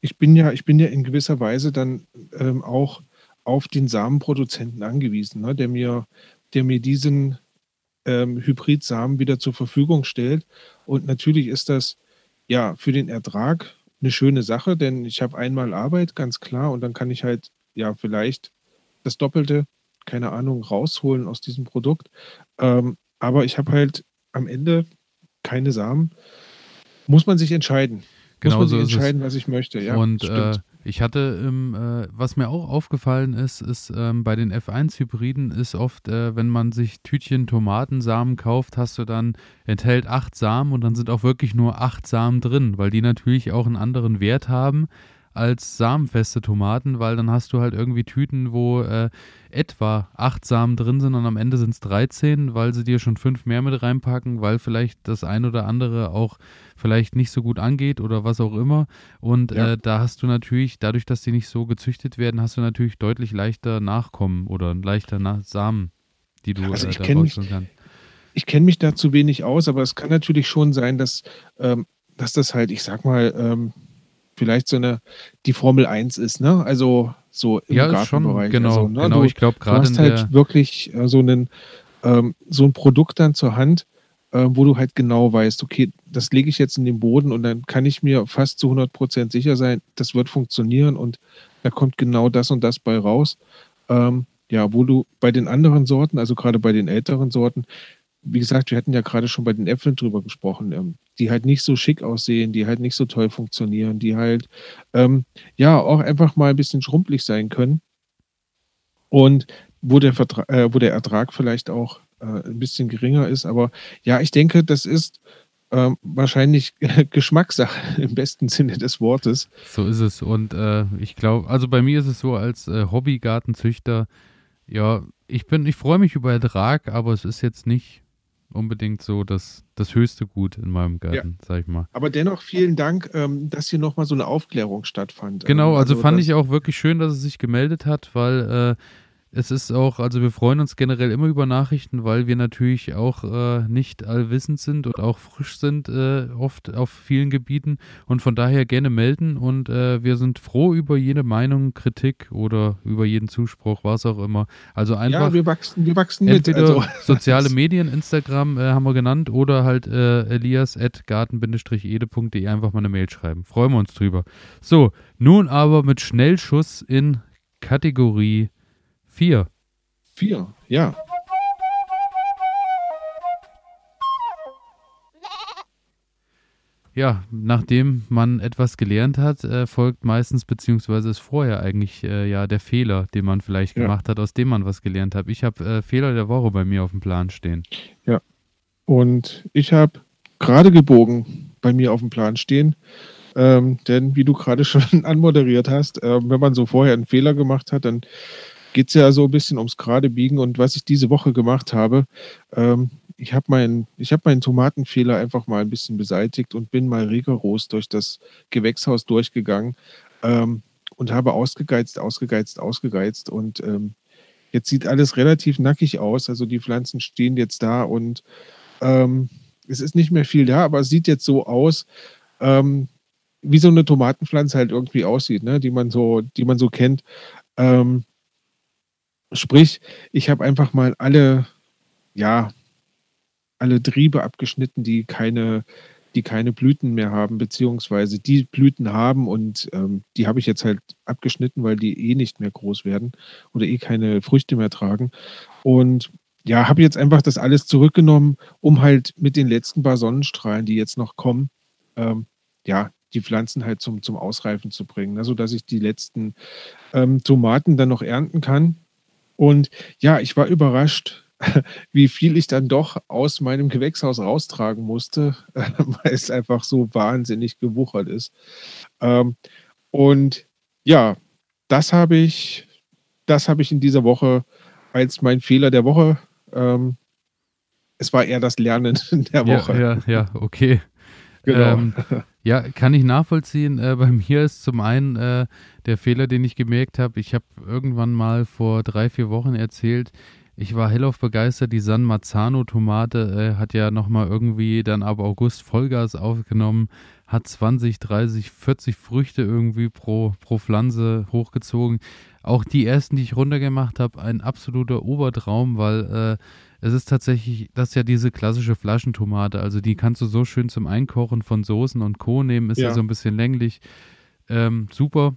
ich bin ja, ich bin ja in gewisser Weise dann ähm, auch auf den Samenproduzenten angewiesen, ne, der mir, der mir diesen ähm, Hybridsamen wieder zur Verfügung stellt. Und natürlich ist das ja für den Ertrag eine schöne Sache, denn ich habe einmal Arbeit, ganz klar, und dann kann ich halt ja vielleicht das Doppelte, keine Ahnung, rausholen aus diesem Produkt. Ähm, aber ich habe halt am Ende keine Samen. Muss man sich entscheiden. Genau Muss man sich entscheiden, was ich möchte. Ja, und äh, ich hatte, im, äh, was mir auch aufgefallen ist, ist ähm, bei den F1-Hybriden ist oft, äh, wenn man sich Tütchen Tomatensamen kauft, hast du dann, enthält acht Samen und dann sind auch wirklich nur acht Samen drin, weil die natürlich auch einen anderen Wert haben als samenfeste Tomaten, weil dann hast du halt irgendwie Tüten, wo äh, etwa acht Samen drin sind und am Ende sind es 13, weil sie dir schon fünf mehr mit reinpacken, weil vielleicht das ein oder andere auch vielleicht nicht so gut angeht oder was auch immer. Und ja. äh, da hast du natürlich, dadurch, dass die nicht so gezüchtet werden, hast du natürlich deutlich leichter Nachkommen oder leichter Na Samen, die du also äh, ich äh, da mich, kannst. Ich kenne mich da zu wenig aus, aber es kann natürlich schon sein, dass, ähm, dass das halt, ich sag mal, ähm, vielleicht so eine, die Formel 1 ist, ne? Also so im ja, Gartenbereich. Schon, genau, also, ne? genau. Du, ich glaube gerade. Du hast halt wirklich äh, so, einen, ähm, so ein Produkt dann zur Hand, äh, wo du halt genau weißt, okay, das lege ich jetzt in den Boden und dann kann ich mir fast zu 100 Prozent sicher sein, das wird funktionieren und da kommt genau das und das bei raus. Ähm, ja, wo du bei den anderen Sorten, also gerade bei den älteren Sorten, wie gesagt, wir hatten ja gerade schon bei den Äpfeln drüber gesprochen, ähm, die halt nicht so schick aussehen, die halt nicht so toll funktionieren, die halt ähm, ja auch einfach mal ein bisschen schrumpelig sein können. Und wo der, Vertrag, äh, wo der Ertrag vielleicht auch äh, ein bisschen geringer ist. Aber ja, ich denke, das ist äh, wahrscheinlich (laughs) Geschmackssache im besten Sinne des Wortes. So ist es. Und äh, ich glaube, also bei mir ist es so als äh, Hobbygartenzüchter, ja, ich bin, ich freue mich über Ertrag, aber es ist jetzt nicht unbedingt so das, das höchste Gut in meinem Garten, ja. sag ich mal. Aber dennoch vielen Dank, ähm, dass hier nochmal so eine Aufklärung stattfand. Genau, also, also fand ich auch wirklich schön, dass es sich gemeldet hat, weil äh, es ist auch, also wir freuen uns generell immer über Nachrichten, weil wir natürlich auch äh, nicht allwissend sind und auch frisch sind, äh, oft auf vielen Gebieten und von daher gerne melden und äh, wir sind froh über jede Meinung, Kritik oder über jeden Zuspruch, was auch immer. Also einfach. Ja, wir wachsen, wir wachsen mit. Also. (laughs) (laughs) soziale Medien, Instagram äh, haben wir genannt oder halt äh, elias at garten-ede.de einfach mal eine Mail schreiben. Freuen wir uns drüber. So, nun aber mit Schnellschuss in Kategorie Vier. Vier, ja. Ja, nachdem man etwas gelernt hat, äh, folgt meistens, beziehungsweise ist vorher eigentlich äh, ja der Fehler, den man vielleicht ja. gemacht hat, aus dem man was gelernt hat. Ich habe äh, Fehler der Woche bei mir auf dem Plan stehen. Ja. Und ich habe gerade gebogen bei mir auf dem Plan stehen. Ähm, denn wie du gerade (laughs) schon anmoderiert hast, äh, wenn man so vorher einen Fehler gemacht hat, dann geht es ja so ein bisschen ums gerade biegen. Und was ich diese Woche gemacht habe, ähm, ich habe meinen hab meinen Tomatenfehler einfach mal ein bisschen beseitigt und bin mal rigoros durch das Gewächshaus durchgegangen ähm, und habe ausgegeizt, ausgegeizt, ausgegeizt. Und ähm, jetzt sieht alles relativ nackig aus. Also die Pflanzen stehen jetzt da und ähm, es ist nicht mehr viel da, aber es sieht jetzt so aus, ähm, wie so eine Tomatenpflanze halt irgendwie aussieht, ne? die man so, die man so kennt. Ähm, Sprich, ich habe einfach mal alle, ja, alle Triebe abgeschnitten, die keine, die keine Blüten mehr haben, beziehungsweise die Blüten haben und ähm, die habe ich jetzt halt abgeschnitten, weil die eh nicht mehr groß werden oder eh keine Früchte mehr tragen. Und ja, habe jetzt einfach das alles zurückgenommen, um halt mit den letzten paar Sonnenstrahlen, die jetzt noch kommen, ähm, ja, die Pflanzen halt zum, zum Ausreifen zu bringen, also dass ich die letzten ähm, Tomaten dann noch ernten kann und ja, ich war überrascht, (laughs) wie viel ich dann doch aus meinem Gewächshaus raustragen musste, (laughs) weil es einfach so wahnsinnig gewuchert ist. Ähm, und ja, das habe ich, das habe ich in dieser Woche als mein Fehler der Woche. Ähm, es war eher das Lernen (laughs) der Woche. Ja, ja, ja okay. Genau. Ähm, ja, kann ich nachvollziehen. Äh, bei (laughs) mir ist zum einen äh, der Fehler, den ich gemerkt habe. Ich habe irgendwann mal vor drei, vier Wochen erzählt, ich war hellauf begeistert. Die San Marzano Tomate äh, hat ja nochmal irgendwie dann ab August Vollgas aufgenommen, hat 20, 30, 40 Früchte irgendwie pro, pro Pflanze hochgezogen. Auch die ersten, die ich runtergemacht habe, ein absoluter Obertraum, weil äh, es ist tatsächlich, das ist ja diese klassische Flaschentomate. Also die kannst du so schön zum Einkochen von Soßen und Co. nehmen. Ist ja, ja so ein bisschen länglich. Ähm, super.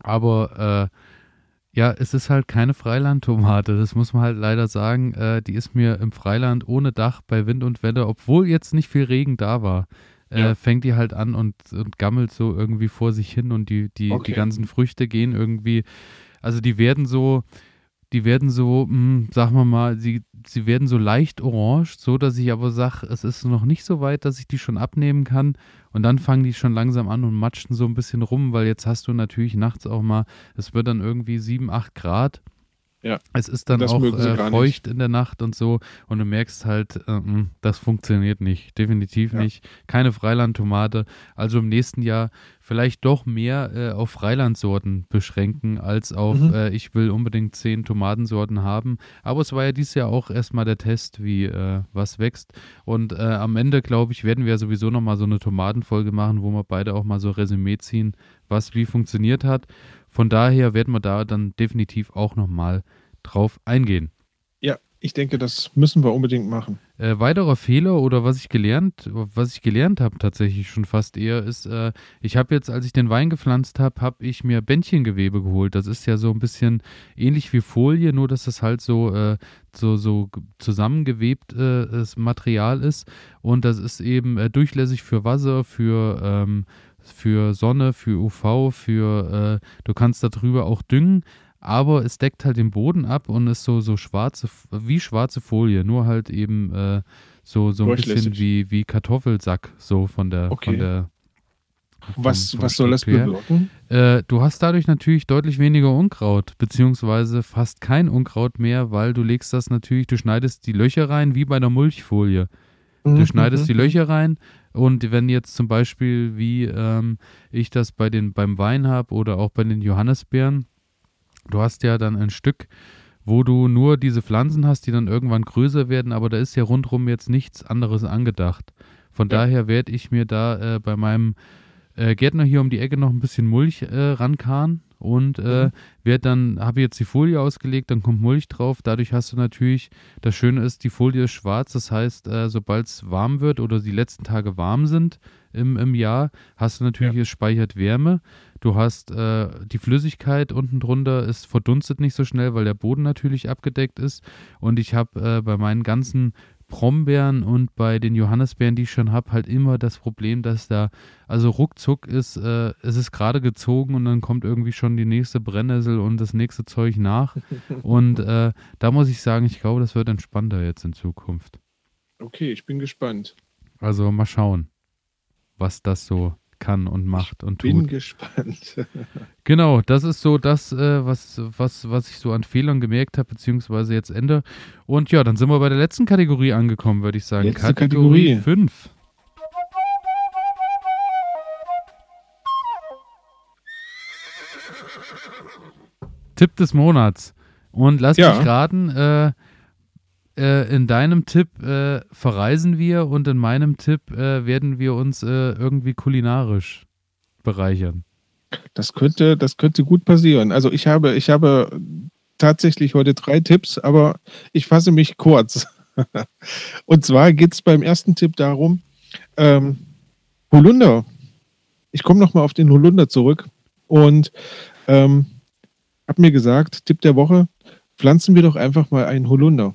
Aber äh, ja, es ist halt keine Freilandtomate. Das muss man halt leider sagen. Äh, die ist mir im Freiland ohne Dach bei Wind und Wetter, obwohl jetzt nicht viel Regen da war, äh, ja. fängt die halt an und, und, gammelt so irgendwie vor sich hin und die, die, okay. die ganzen Früchte gehen irgendwie, also die werden so, die werden so, mh, hm, sagen wir mal, sie, sie werden so leicht orange, so dass ich aber sage, es ist noch nicht so weit, dass ich die schon abnehmen kann. Und dann fangen die schon langsam an und matschen so ein bisschen rum, weil jetzt hast du natürlich nachts auch mal, es wird dann irgendwie 7, 8 Grad. Ja. Es ist dann auch äh, feucht nicht. in der Nacht und so und du merkst halt, äh, hm, das funktioniert nicht, definitiv ja. nicht. Keine Freilandtomate. Also im nächsten Jahr vielleicht doch mehr äh, auf Freilandsorten beschränken, als auf, mhm. äh, ich will unbedingt zehn Tomatensorten haben. Aber es war ja dieses Jahr auch erstmal der Test, wie äh, was wächst. Und äh, am Ende, glaube ich, werden wir sowieso nochmal so eine Tomatenfolge machen, wo wir beide auch mal so Resümee ziehen, was wie funktioniert hat. Von daher werden wir da dann definitiv auch nochmal drauf eingehen. Ja, ich denke, das müssen wir unbedingt machen. Äh, weiterer Fehler oder was ich gelernt, was ich gelernt habe tatsächlich schon fast eher ist, äh, ich habe jetzt, als ich den Wein gepflanzt habe, habe ich mir Bändchengewebe geholt. Das ist ja so ein bisschen ähnlich wie Folie, nur dass das halt so äh, so so zusammengewebtes äh, Material ist und das ist eben äh, durchlässig für Wasser, für ähm, für Sonne, für UV, für äh, du kannst darüber auch düngen aber es deckt halt den Boden ab und ist so, so schwarze, wie schwarze Folie, nur halt eben äh, so, so ein bisschen wie, wie Kartoffelsack, so von der, okay. von der vom, was, vom was soll das bewirken? Äh, du hast dadurch natürlich deutlich weniger Unkraut, beziehungsweise fast kein Unkraut mehr, weil du legst das natürlich, du schneidest die Löcher rein wie bei der Mulchfolie. Du mhm, schneidest die mhm. Löcher rein und wenn jetzt zum Beispiel, wie ähm, ich das bei den, beim Wein habe oder auch bei den Johannisbeeren, Du hast ja dann ein Stück, wo du nur diese Pflanzen hast, die dann irgendwann größer werden, aber da ist ja rundherum jetzt nichts anderes angedacht. Von ja. daher werde ich mir da äh, bei meinem äh, Gärtner hier um die Ecke noch ein bisschen Mulch äh, rankarren und äh, mhm. werde dann, habe jetzt die Folie ausgelegt, dann kommt Mulch drauf. Dadurch hast du natürlich, das Schöne ist, die Folie ist schwarz, das heißt, äh, sobald es warm wird oder die letzten Tage warm sind im, im Jahr, hast du natürlich, ja. es speichert Wärme. Du hast äh, die Flüssigkeit unten drunter, ist verdunstet nicht so schnell, weil der Boden natürlich abgedeckt ist. Und ich habe äh, bei meinen ganzen Brombeeren und bei den Johannisbeeren, die ich schon habe, halt immer das Problem, dass da, also ruckzuck ist, äh, es ist gerade gezogen und dann kommt irgendwie schon die nächste Brennnessel und das nächste Zeug nach. (laughs) und äh, da muss ich sagen, ich glaube, das wird entspannter jetzt in Zukunft. Okay, ich bin gespannt. Also mal schauen, was das so kann und macht und tut. Bin gespannt. (laughs) genau, das ist so das, äh, was, was, was ich so an Fehlern gemerkt habe, beziehungsweise jetzt Ende. Und ja, dann sind wir bei der letzten Kategorie angekommen, würde ich sagen. Letzte Kategorie 5. Tipp des Monats. Und lass ja. mich raten, äh, äh, in deinem Tipp äh, verreisen wir und in meinem Tipp äh, werden wir uns äh, irgendwie kulinarisch bereichern. Das könnte, das könnte gut passieren. Also ich habe, ich habe tatsächlich heute drei Tipps, aber ich fasse mich kurz. (laughs) und zwar geht es beim ersten Tipp darum, ähm, Holunder. Ich komme nochmal auf den Holunder zurück und ähm, habe mir gesagt, Tipp der Woche, pflanzen wir doch einfach mal einen Holunder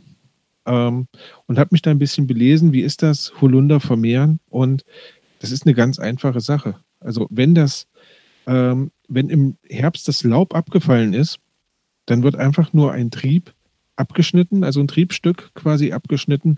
ähm, und habe mich da ein bisschen belesen, wie ist das Holunder vermehren und das ist eine ganz einfache Sache. Also wenn das, ähm, wenn im Herbst das Laub abgefallen ist, dann wird einfach nur ein Trieb abgeschnitten, also ein Triebstück quasi abgeschnitten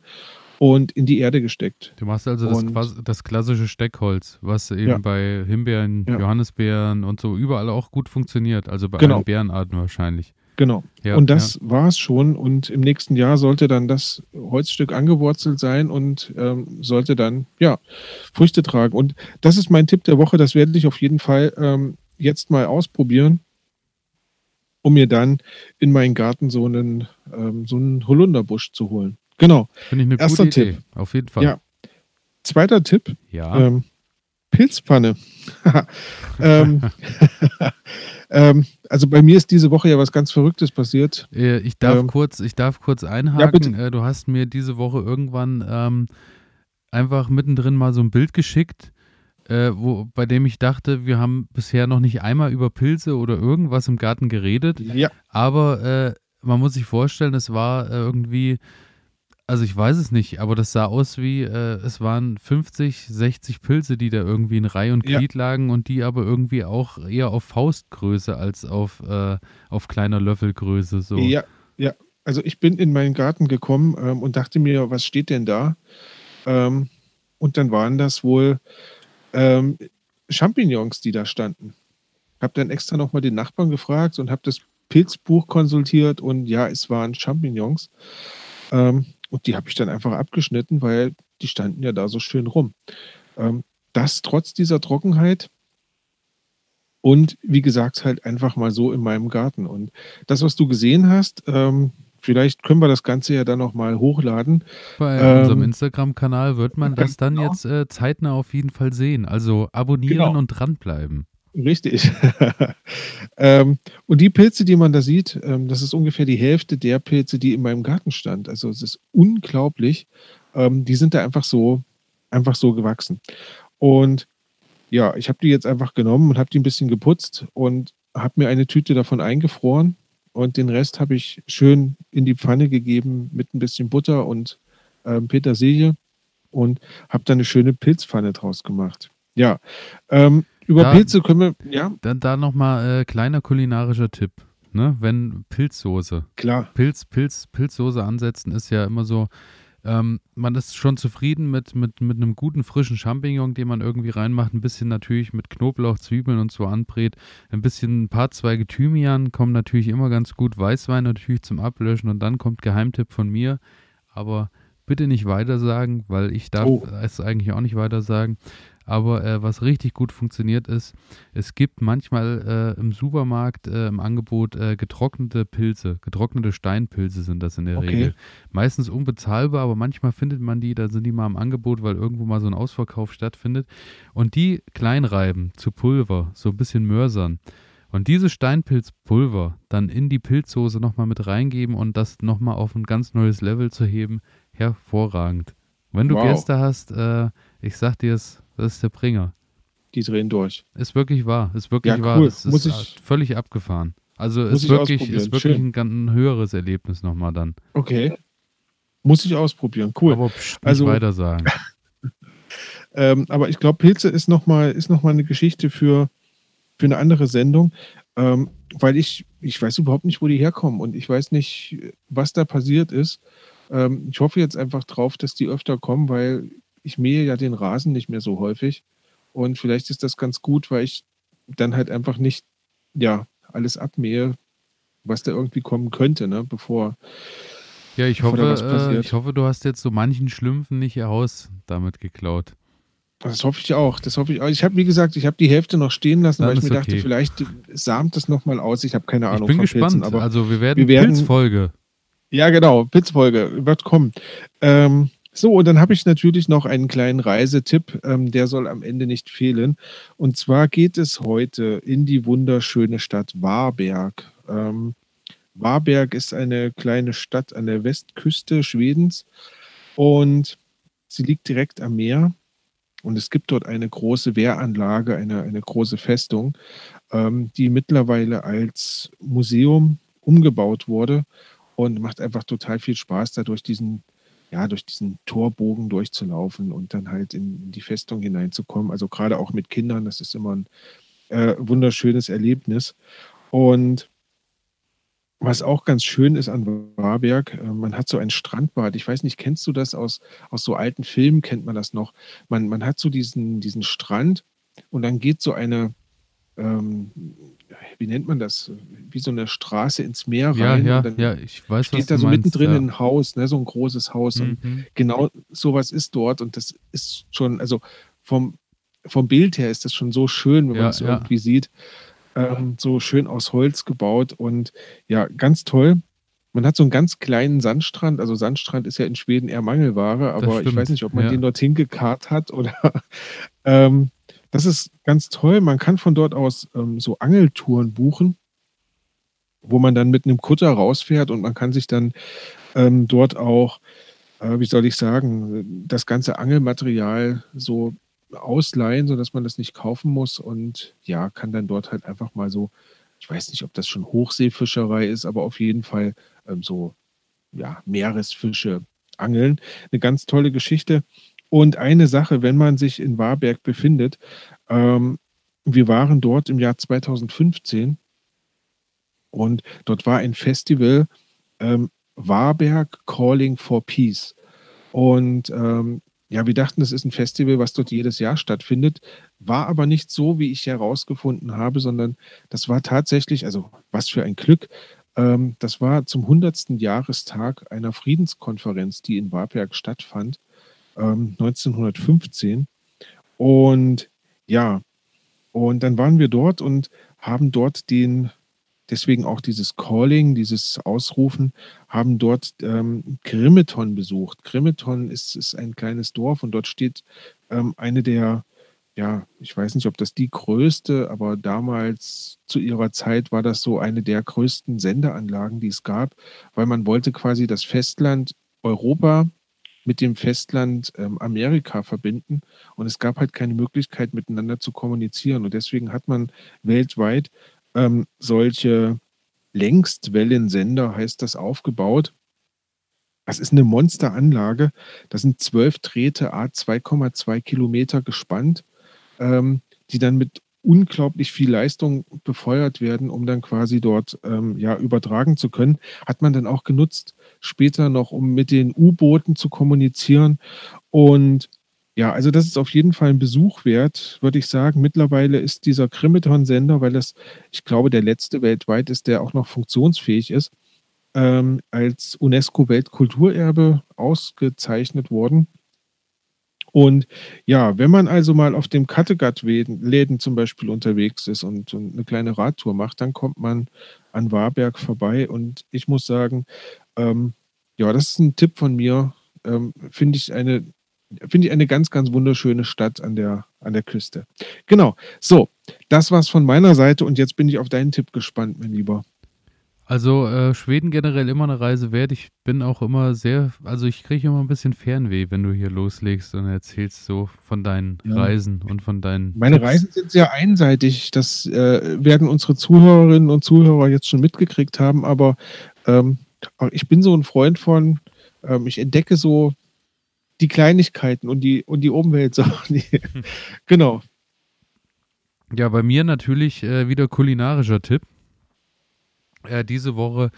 und in die Erde gesteckt. Du machst also das, das klassische Steckholz, was eben Ja. bei Himbeeren, Ja. Johannisbeeren und so überall auch gut funktioniert. Also bei Genau. allen Beerenarten wahrscheinlich. Genau. Ja, und das war es schon. Und im nächsten Jahr sollte dann das Holzstück angewurzelt sein und ähm, sollte dann ja Früchte tragen. Und das ist mein Tipp der Woche. Das werde ich auf jeden Fall ähm, jetzt mal ausprobieren, um mir dann in meinen Garten so einen ähm, so einen Holunderbusch zu holen. Genau. Finde ich eine Erster gute Idee. Tipp. Auf jeden Fall. Ja. Zweiter Tipp: Ja. ähm, Pilzpfanne. (laughs) ähm, (laughs) ähm, also bei mir ist diese Woche ja was ganz Verrücktes passiert. Äh, Ich darf Ähm, kurz, ich darf kurz Ja, einhaken. bitte. Äh, du hast mir diese Woche irgendwann ähm, einfach mittendrin mal so ein Bild geschickt, äh, wo, bei dem ich dachte, wir haben bisher noch nicht einmal über Pilze oder irgendwas im Garten geredet. Ja. Aber äh, man muss sich vorstellen, es war äh, irgendwie, also ich weiß es nicht, aber das sah aus wie, äh, es waren 50, 60 Pilze, die da irgendwie in Reihe und Ja. Glied lagen und die aber irgendwie auch eher auf Faustgröße als auf, äh, auf kleiner Löffelgröße. So. Ja, ja. Also ich bin in meinen Garten gekommen ähm, und dachte mir, was steht denn da? Ähm, und dann waren das wohl ähm, Champignons, die da standen. Habe dann extra nochmal den Nachbarn gefragt und habe das Pilzbuch konsultiert und ja, es waren Champignons. Ähm, und die habe ich dann einfach abgeschnitten, weil die standen ja da so schön rum. Ähm, das trotz dieser Trockenheit und wie gesagt, halt einfach mal so in meinem Garten. Und das, was du gesehen hast, ähm, vielleicht können wir das Ganze ja dann nochmal hochladen. Bei Ähm, unserem Instagram-Kanal wird man das dann genau. jetzt äh, zeitnah auf jeden Fall sehen. Also abonnieren Genau. und dranbleiben. Richtig. (laughs) ähm, und die Pilze, die man da sieht, ähm, das ist ungefähr die Hälfte der Pilze, die in meinem Garten stand. Also es ist unglaublich. Ähm, die sind da einfach so, einfach so gewachsen. Und ja, ich habe die jetzt einfach genommen und habe die ein bisschen geputzt und habe mir eine Tüte davon eingefroren. Und den Rest habe ich schön in die Pfanne gegeben mit ein bisschen Butter und ähm, Petersilie und habe da eine schöne Pilzpfanne draus gemacht. Ja, ähm, über Da- Pilze können wir, ja, Dann da nochmal äh, kleiner kulinarischer Tipp. Ne? Wenn Pilzsoße, klar. Pilz, Pilz, Pilzsoße ansetzen, ist ja immer so, ähm, man ist schon zufrieden mit, mit, mit einem guten frischen Champignon, den man irgendwie reinmacht. Ein bisschen natürlich mit Knoblauch, Zwiebeln und so anbrät. Ein bisschen ein paar Zweige Thymian kommen natürlich immer ganz gut. Weißwein natürlich zum Ablöschen und dann kommt Geheimtipp von mir. Aber bitte nicht weiter sagen, weil ich darf Oh. es eigentlich auch nicht weiter sagen. Aber äh, was richtig gut funktioniert ist, es gibt manchmal äh, im Supermarkt äh, im Angebot äh, getrocknete Pilze. Getrocknete Steinpilze sind das in der Okay. Regel. Meistens unbezahlbar, aber manchmal findet man die, da sind die mal im Angebot, weil irgendwo mal so ein Ausverkauf stattfindet. Und die kleinreiben zu Pulver, so ein bisschen mörsern. Und diese Steinpilzpulver dann in die Pilzsoße nochmal mit reingeben und das nochmal auf ein ganz neues Level zu heben, hervorragend. Wenn du Wow. Gäste hast, äh, ich sag dir es, das ist der Bringer. Die drehen durch. Ist wirklich wahr, ist wirklich Ja, wahr. cool. Es Muss ist ich- äh, völlig abgefahren. Also ist ich wirklich, ist wirklich ein, ganz- ein höheres Erlebnis nochmal dann. Okay. Muss ich ausprobieren. Cool. Aber pst, nicht Also- weiter sagen. (laughs) Ähm, aber ich glaube, Pilze ist nochmal ist noch mal eine Geschichte für, für eine andere Sendung, ähm, weil ich, ich weiß überhaupt nicht, wo die herkommen und ich weiß nicht, was da passiert ist. Ähm, ich hoffe jetzt einfach drauf, dass die öfter kommen, weil ich mähe ja den Rasen nicht mehr so häufig. Und vielleicht ist das ganz gut, weil ich dann halt einfach nicht ja, alles abmähe, was da irgendwie kommen könnte, ne, bevor. Ja, ich bevor hoffe, was äh, passiert. ich hoffe, du hast jetzt so manchen Schlümpfen nicht ihr Haus damit geklaut. Das hoffe ich auch. Das hoffe ich auch. Ich habe, wie gesagt, ich habe die Hälfte noch stehen lassen, Dann weil ich mir dachte, okay. vielleicht samt es nochmal aus. Ich habe keine Ahnung. ich bin gespannt. Pilzen, aber also wir werden, wir werden- Pilzfolge. ja, genau. Pilzfolge wird kommen. Ähm, so, und dann habe ich natürlich noch einen kleinen Reisetipp. Ähm, der soll am Ende nicht fehlen. Und zwar geht es heute in die wunderschöne Stadt Varberg. Ähm, Varberg ist eine kleine Stadt an der Westküste Schwedens und sie liegt direkt am Meer. Und es gibt dort eine große Wehranlage, eine, eine große Festung, ähm, die mittlerweile als Museum umgebaut wurde und macht einfach total viel Spaß, da durch diesen, ja, durch diesen Torbogen durchzulaufen und dann halt in, in die Festung hineinzukommen. Also gerade auch mit Kindern, das ist immer ein äh, wunderschönes Erlebnis. Und was auch ganz schön ist an Warberg, äh, man hat so ein Strandbad. Ich weiß nicht, kennst du das aus, aus so alten Filmen? Kennt man das noch? Man, man hat so diesen, diesen Strand und dann geht so eine, ähm, wie nennt man das? Wie so eine Straße ins Meer rein. Ja, ja, ja, ich weiß, steht was da so meinst, mittendrin ja. ein Haus, ne, so ein großes Haus. Und Mhm. genau sowas ist dort. Und das ist schon, also vom, vom Bild her ist das schon so schön, wenn Ja, man es irgendwie sieht. Ähm, so schön aus Holz gebaut und ja, ganz toll. Man hat so einen ganz kleinen Sandstrand. Also Sandstrand ist ja in Schweden eher Mangelware, aber ich weiß nicht, ob man den dorthin gekarrt hat oder (laughs) ähm, das ist ganz toll. Man kann von dort aus ähm, so Angeltouren buchen, wo man dann mit einem Kutter rausfährt und man kann sich dann ähm, dort auch, äh, wie soll ich sagen, das ganze Angelmaterial so ausleihen, sodass man das nicht kaufen muss und ja, kann dann dort halt einfach mal so, ich weiß nicht, ob das schon Hochseefischerei ist, aber auf jeden Fall ähm, so ja, Meeresfische angeln. Eine ganz tolle Geschichte. Und eine Sache, wenn man sich in Warberg befindet, ähm, wir waren dort im Jahr 2015 und dort war ein Festival ähm, Warberg Calling for Peace. Und ähm, ja, wir dachten, das ist ein Festival, was dort jedes Jahr stattfindet, war aber nicht so, wie ich herausgefunden habe, sondern das war tatsächlich, also was für ein Glück, ähm, das war zum 100. Jahrestag einer Friedenskonferenz, die in Warberg stattfand, ähm, 1915. Und ja, und dann waren wir dort und haben dort den, deswegen auch dieses Calling, dieses Ausrufen, haben dort ähm, Grimeton besucht. Grimeton ist, ist ein kleines Dorf und dort steht ähm, eine der, ja, ich weiß nicht, ob das die größte, aber damals zu ihrer Zeit war das so eine der größten Sendeanlagen, die es gab, weil man wollte quasi das Festland Europa mit dem Festland ähm, Amerika verbinden und es gab halt keine Möglichkeit miteinander zu kommunizieren und deswegen hat man weltweit ähm, solche Längstwellensender, heißt das, aufgebaut. Das ist eine Monsteranlage. Da sind zwölf Drähte, a 2,2 Kilometer gespannt, ähm, die dann mit unglaublich viel Leistung befeuert werden, um dann quasi dort ähm, ja übertragen zu können. Hat man dann auch genutzt, später noch, um mit den U-Booten zu kommunizieren. Und ja, also das ist auf jeden Fall ein Besuch wert, würde ich sagen. Mittlerweile ist dieser Grimeton-Sender, weil das, ich glaube, der letzte weltweit ist, der auch noch funktionsfähig ist, ähm, als UNESCO-Weltkulturerbe ausgezeichnet worden. Und ja, wenn man also mal auf dem Kattegat-Läden zum Beispiel unterwegs ist und, und eine kleine Radtour macht, dann kommt man an Warberg vorbei. Und ich muss sagen, ähm, ja, das ist ein Tipp von mir. Ähm, Finde ich eine finde ich eine ganz, ganz wunderschöne Stadt an der, an der Küste. Genau. So, das war's von meiner Seite und jetzt bin ich auf deinen Tipp gespannt, mein Lieber. Also äh, Schweden generell immer eine Reise wert. Ich bin auch immer sehr, also ich kriege immer ein bisschen Fernweh, wenn du hier loslegst und erzählst so von deinen Ja. Reisen und von deinen. Meine Tipps. Reisen sind sehr einseitig. Das äh, werden unsere Zuhörerinnen und Zuhörer jetzt schon mitgekriegt haben, aber ähm, ich bin so ein Freund von, ähm, ich entdecke so die Kleinigkeiten und die, und die Umwelt. So. Die, genau. Ja, bei mir natürlich äh, wieder kulinarischer Tipp. Äh, diese Woche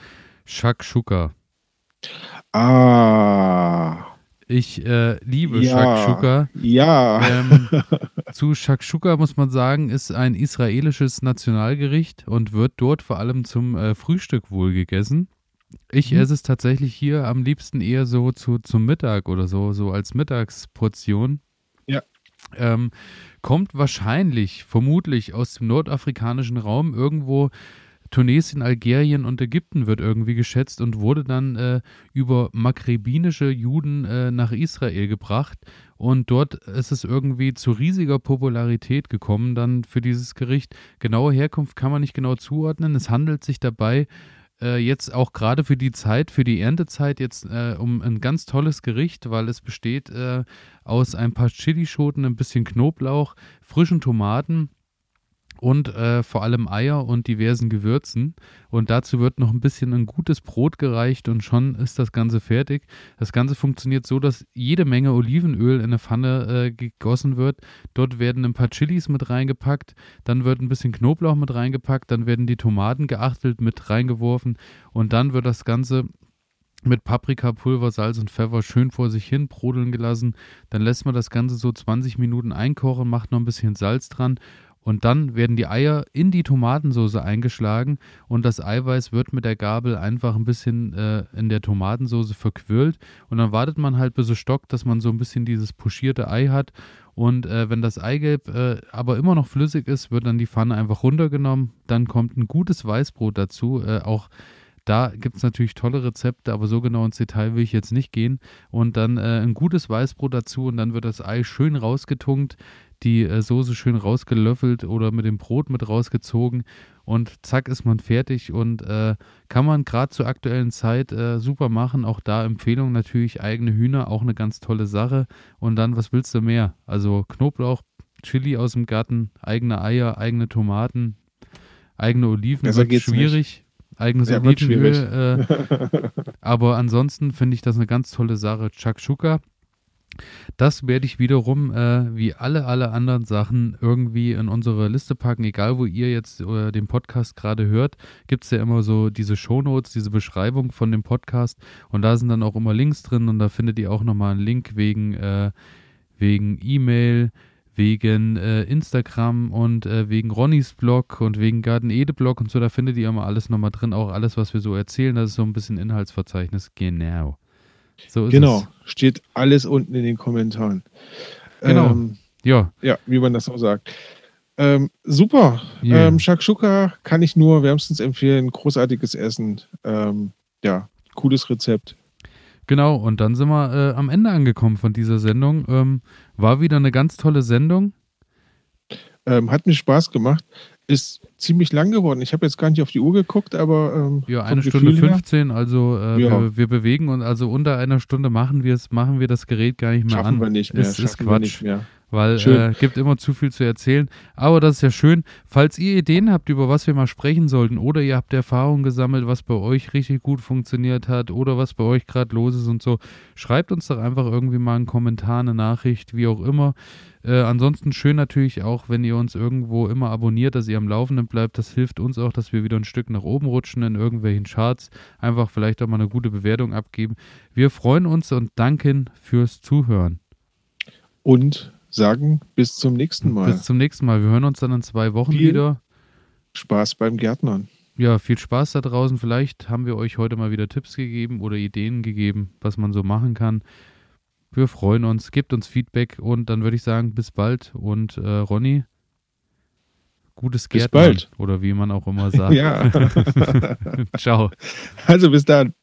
Shakshuka. Ah. Ich äh, liebe Ja. Shakshuka. Ja. Ähm, (laughs) zu Shakshuka muss man sagen, ist ein israelisches Nationalgericht und wird dort vor allem zum äh, Frühstück wohl gegessen. Ich Mhm. esse es tatsächlich hier am liebsten eher so zu, zum Mittag oder so, so als Mittagsportion. Ja. Ähm, kommt wahrscheinlich, vermutlich aus dem nordafrikanischen Raum, irgendwo Tunesien, Algerien und Ägypten wird irgendwie geschätzt und wurde dann äh, über maghrebinische Juden äh, nach Israel gebracht. Und dort ist es irgendwie zu riesiger Popularität gekommen dann für dieses Gericht. Genaue Herkunft kann man nicht genau zuordnen. Es handelt sich dabei äh, jetzt auch gerade für die Zeit, für die Erntezeit jetzt äh, um ein ganz tolles Gericht, weil es besteht äh, aus ein paar Chilischoten, ein bisschen Knoblauch, frischen Tomaten, und äh, vor allem Eier und diversen Gewürzen. Und dazu wird noch ein bisschen ein gutes Brot gereicht und schon ist das Ganze fertig. Das Ganze funktioniert so, dass jede Menge Olivenöl in eine Pfanne äh, gegossen wird. Dort werden ein paar Chilis mit reingepackt, dann wird ein bisschen Knoblauch mit reingepackt, dann werden die Tomaten geachtelt mit reingeworfen und dann wird das Ganze mit Paprikapulver, Salz und Pfeffer schön vor sich hin brodeln gelassen. Dann lässt man das Ganze so 20 Minuten einkochen, macht noch ein bisschen Salz dran und dann werden die Eier in die Tomatensauce eingeschlagen und das Eiweiß wird mit der Gabel einfach ein bisschen äh, in der Tomatensauce verquirlt. Und dann wartet man halt, bis es stockt, dass man so ein bisschen dieses puschierte Ei hat. Und äh, wenn das Eigelb äh, aber immer noch flüssig ist, wird dann die Pfanne einfach runtergenommen. Dann kommt ein gutes Weißbrot dazu. Äh, auch da gibt es natürlich tolle Rezepte, aber so genau ins Detail will ich jetzt nicht gehen. Und dann äh, ein gutes Weißbrot dazu und dann wird das Ei schön rausgetunkt die äh, Soße schön rausgelöffelt oder mit dem Brot mit rausgezogen und zack ist man fertig und äh, kann man gerade zur aktuellen Zeit äh, super machen. Auch da Empfehlung natürlich eigene Hühner, auch eine ganz tolle Sache. Und dann, was willst du mehr? Also Knoblauch, Chili aus dem Garten, eigene Eier, eigene Tomaten, eigene Oliven, das wird schwierig. Nicht. Eigenes ja, Olivenöl. Äh, (laughs) aber ansonsten finde ich das eine ganz tolle Sache. Chakshuka das werde ich wiederum, äh, wie alle, alle anderen Sachen, irgendwie in unsere Liste packen. Egal, wo ihr jetzt äh, den Podcast gerade hört, gibt es ja immer so diese Shownotes, diese Beschreibung von dem Podcast. Und da sind dann auch immer Links drin und da findet ihr auch nochmal einen Link wegen, äh, wegen E-Mail, wegen äh, Instagram und äh, wegen Ronnys Blog und wegen Garden Ede Blog und so. Da findet ihr immer alles nochmal drin, auch alles, was wir so erzählen. Das ist so ein bisschen Inhaltsverzeichnis. Genau. So genau, es. steht alles unten in den Kommentaren. Genau. Ähm, ja. Ja, wie man das so sagt. Ähm, super. Yeah. Ähm, Shakshuka kann ich nur wärmstens empfehlen. Großartiges Essen. Ähm, ja, cooles Rezept. Genau, und dann sind wir äh, am Ende angekommen von dieser Sendung. Ähm, war wieder eine ganz tolle Sendung. Ähm, hat mir Spaß gemacht ist ziemlich lang geworden. Ich habe jetzt gar nicht auf die Uhr geguckt, aber. Ähm, ja, eine Stunde Gefühl 15, her. also äh, ja. wir, wir, bewegen und also unter einer Stunde machen wir es, machen wir das Gerät gar nicht mehr Schaffen an. Wir nicht mehr. Ist, ist Quatsch. Weil es äh, gibt immer zu viel zu erzählen. Aber das ist ja schön. Falls ihr Ideen habt, über was wir mal sprechen sollten, oder ihr habt Erfahrungen gesammelt, was bei euch richtig gut funktioniert hat, oder was bei euch gerade los ist und so, schreibt uns doch einfach irgendwie mal einen Kommentar, eine Nachricht, wie auch immer. Äh, ansonsten schön natürlich auch, wenn ihr uns irgendwo immer abonniert, dass ihr am Laufenden bleibt. Das hilft uns auch, dass wir wieder ein Stück nach oben rutschen in irgendwelchen Charts. Einfach vielleicht auch mal eine gute Bewertung abgeben. Wir freuen uns und danken fürs Zuhören. Und sagen bis zum nächsten Mal. Bis zum nächsten Mal. Wir hören uns dann in zwei Wochen viel wieder. Spaß beim Gärtnern. Ja, viel Spaß da draußen. Vielleicht haben wir euch heute mal wieder Tipps gegeben oder Ideen gegeben, was man so machen kann. Wir freuen uns, gebt uns Feedback und dann würde ich sagen, bis bald. Und äh, Ronny, gutes Gärtnern. Bis bald. Oder wie man auch immer (laughs) sagt. ja. (laughs) Ciao. Also bis dann.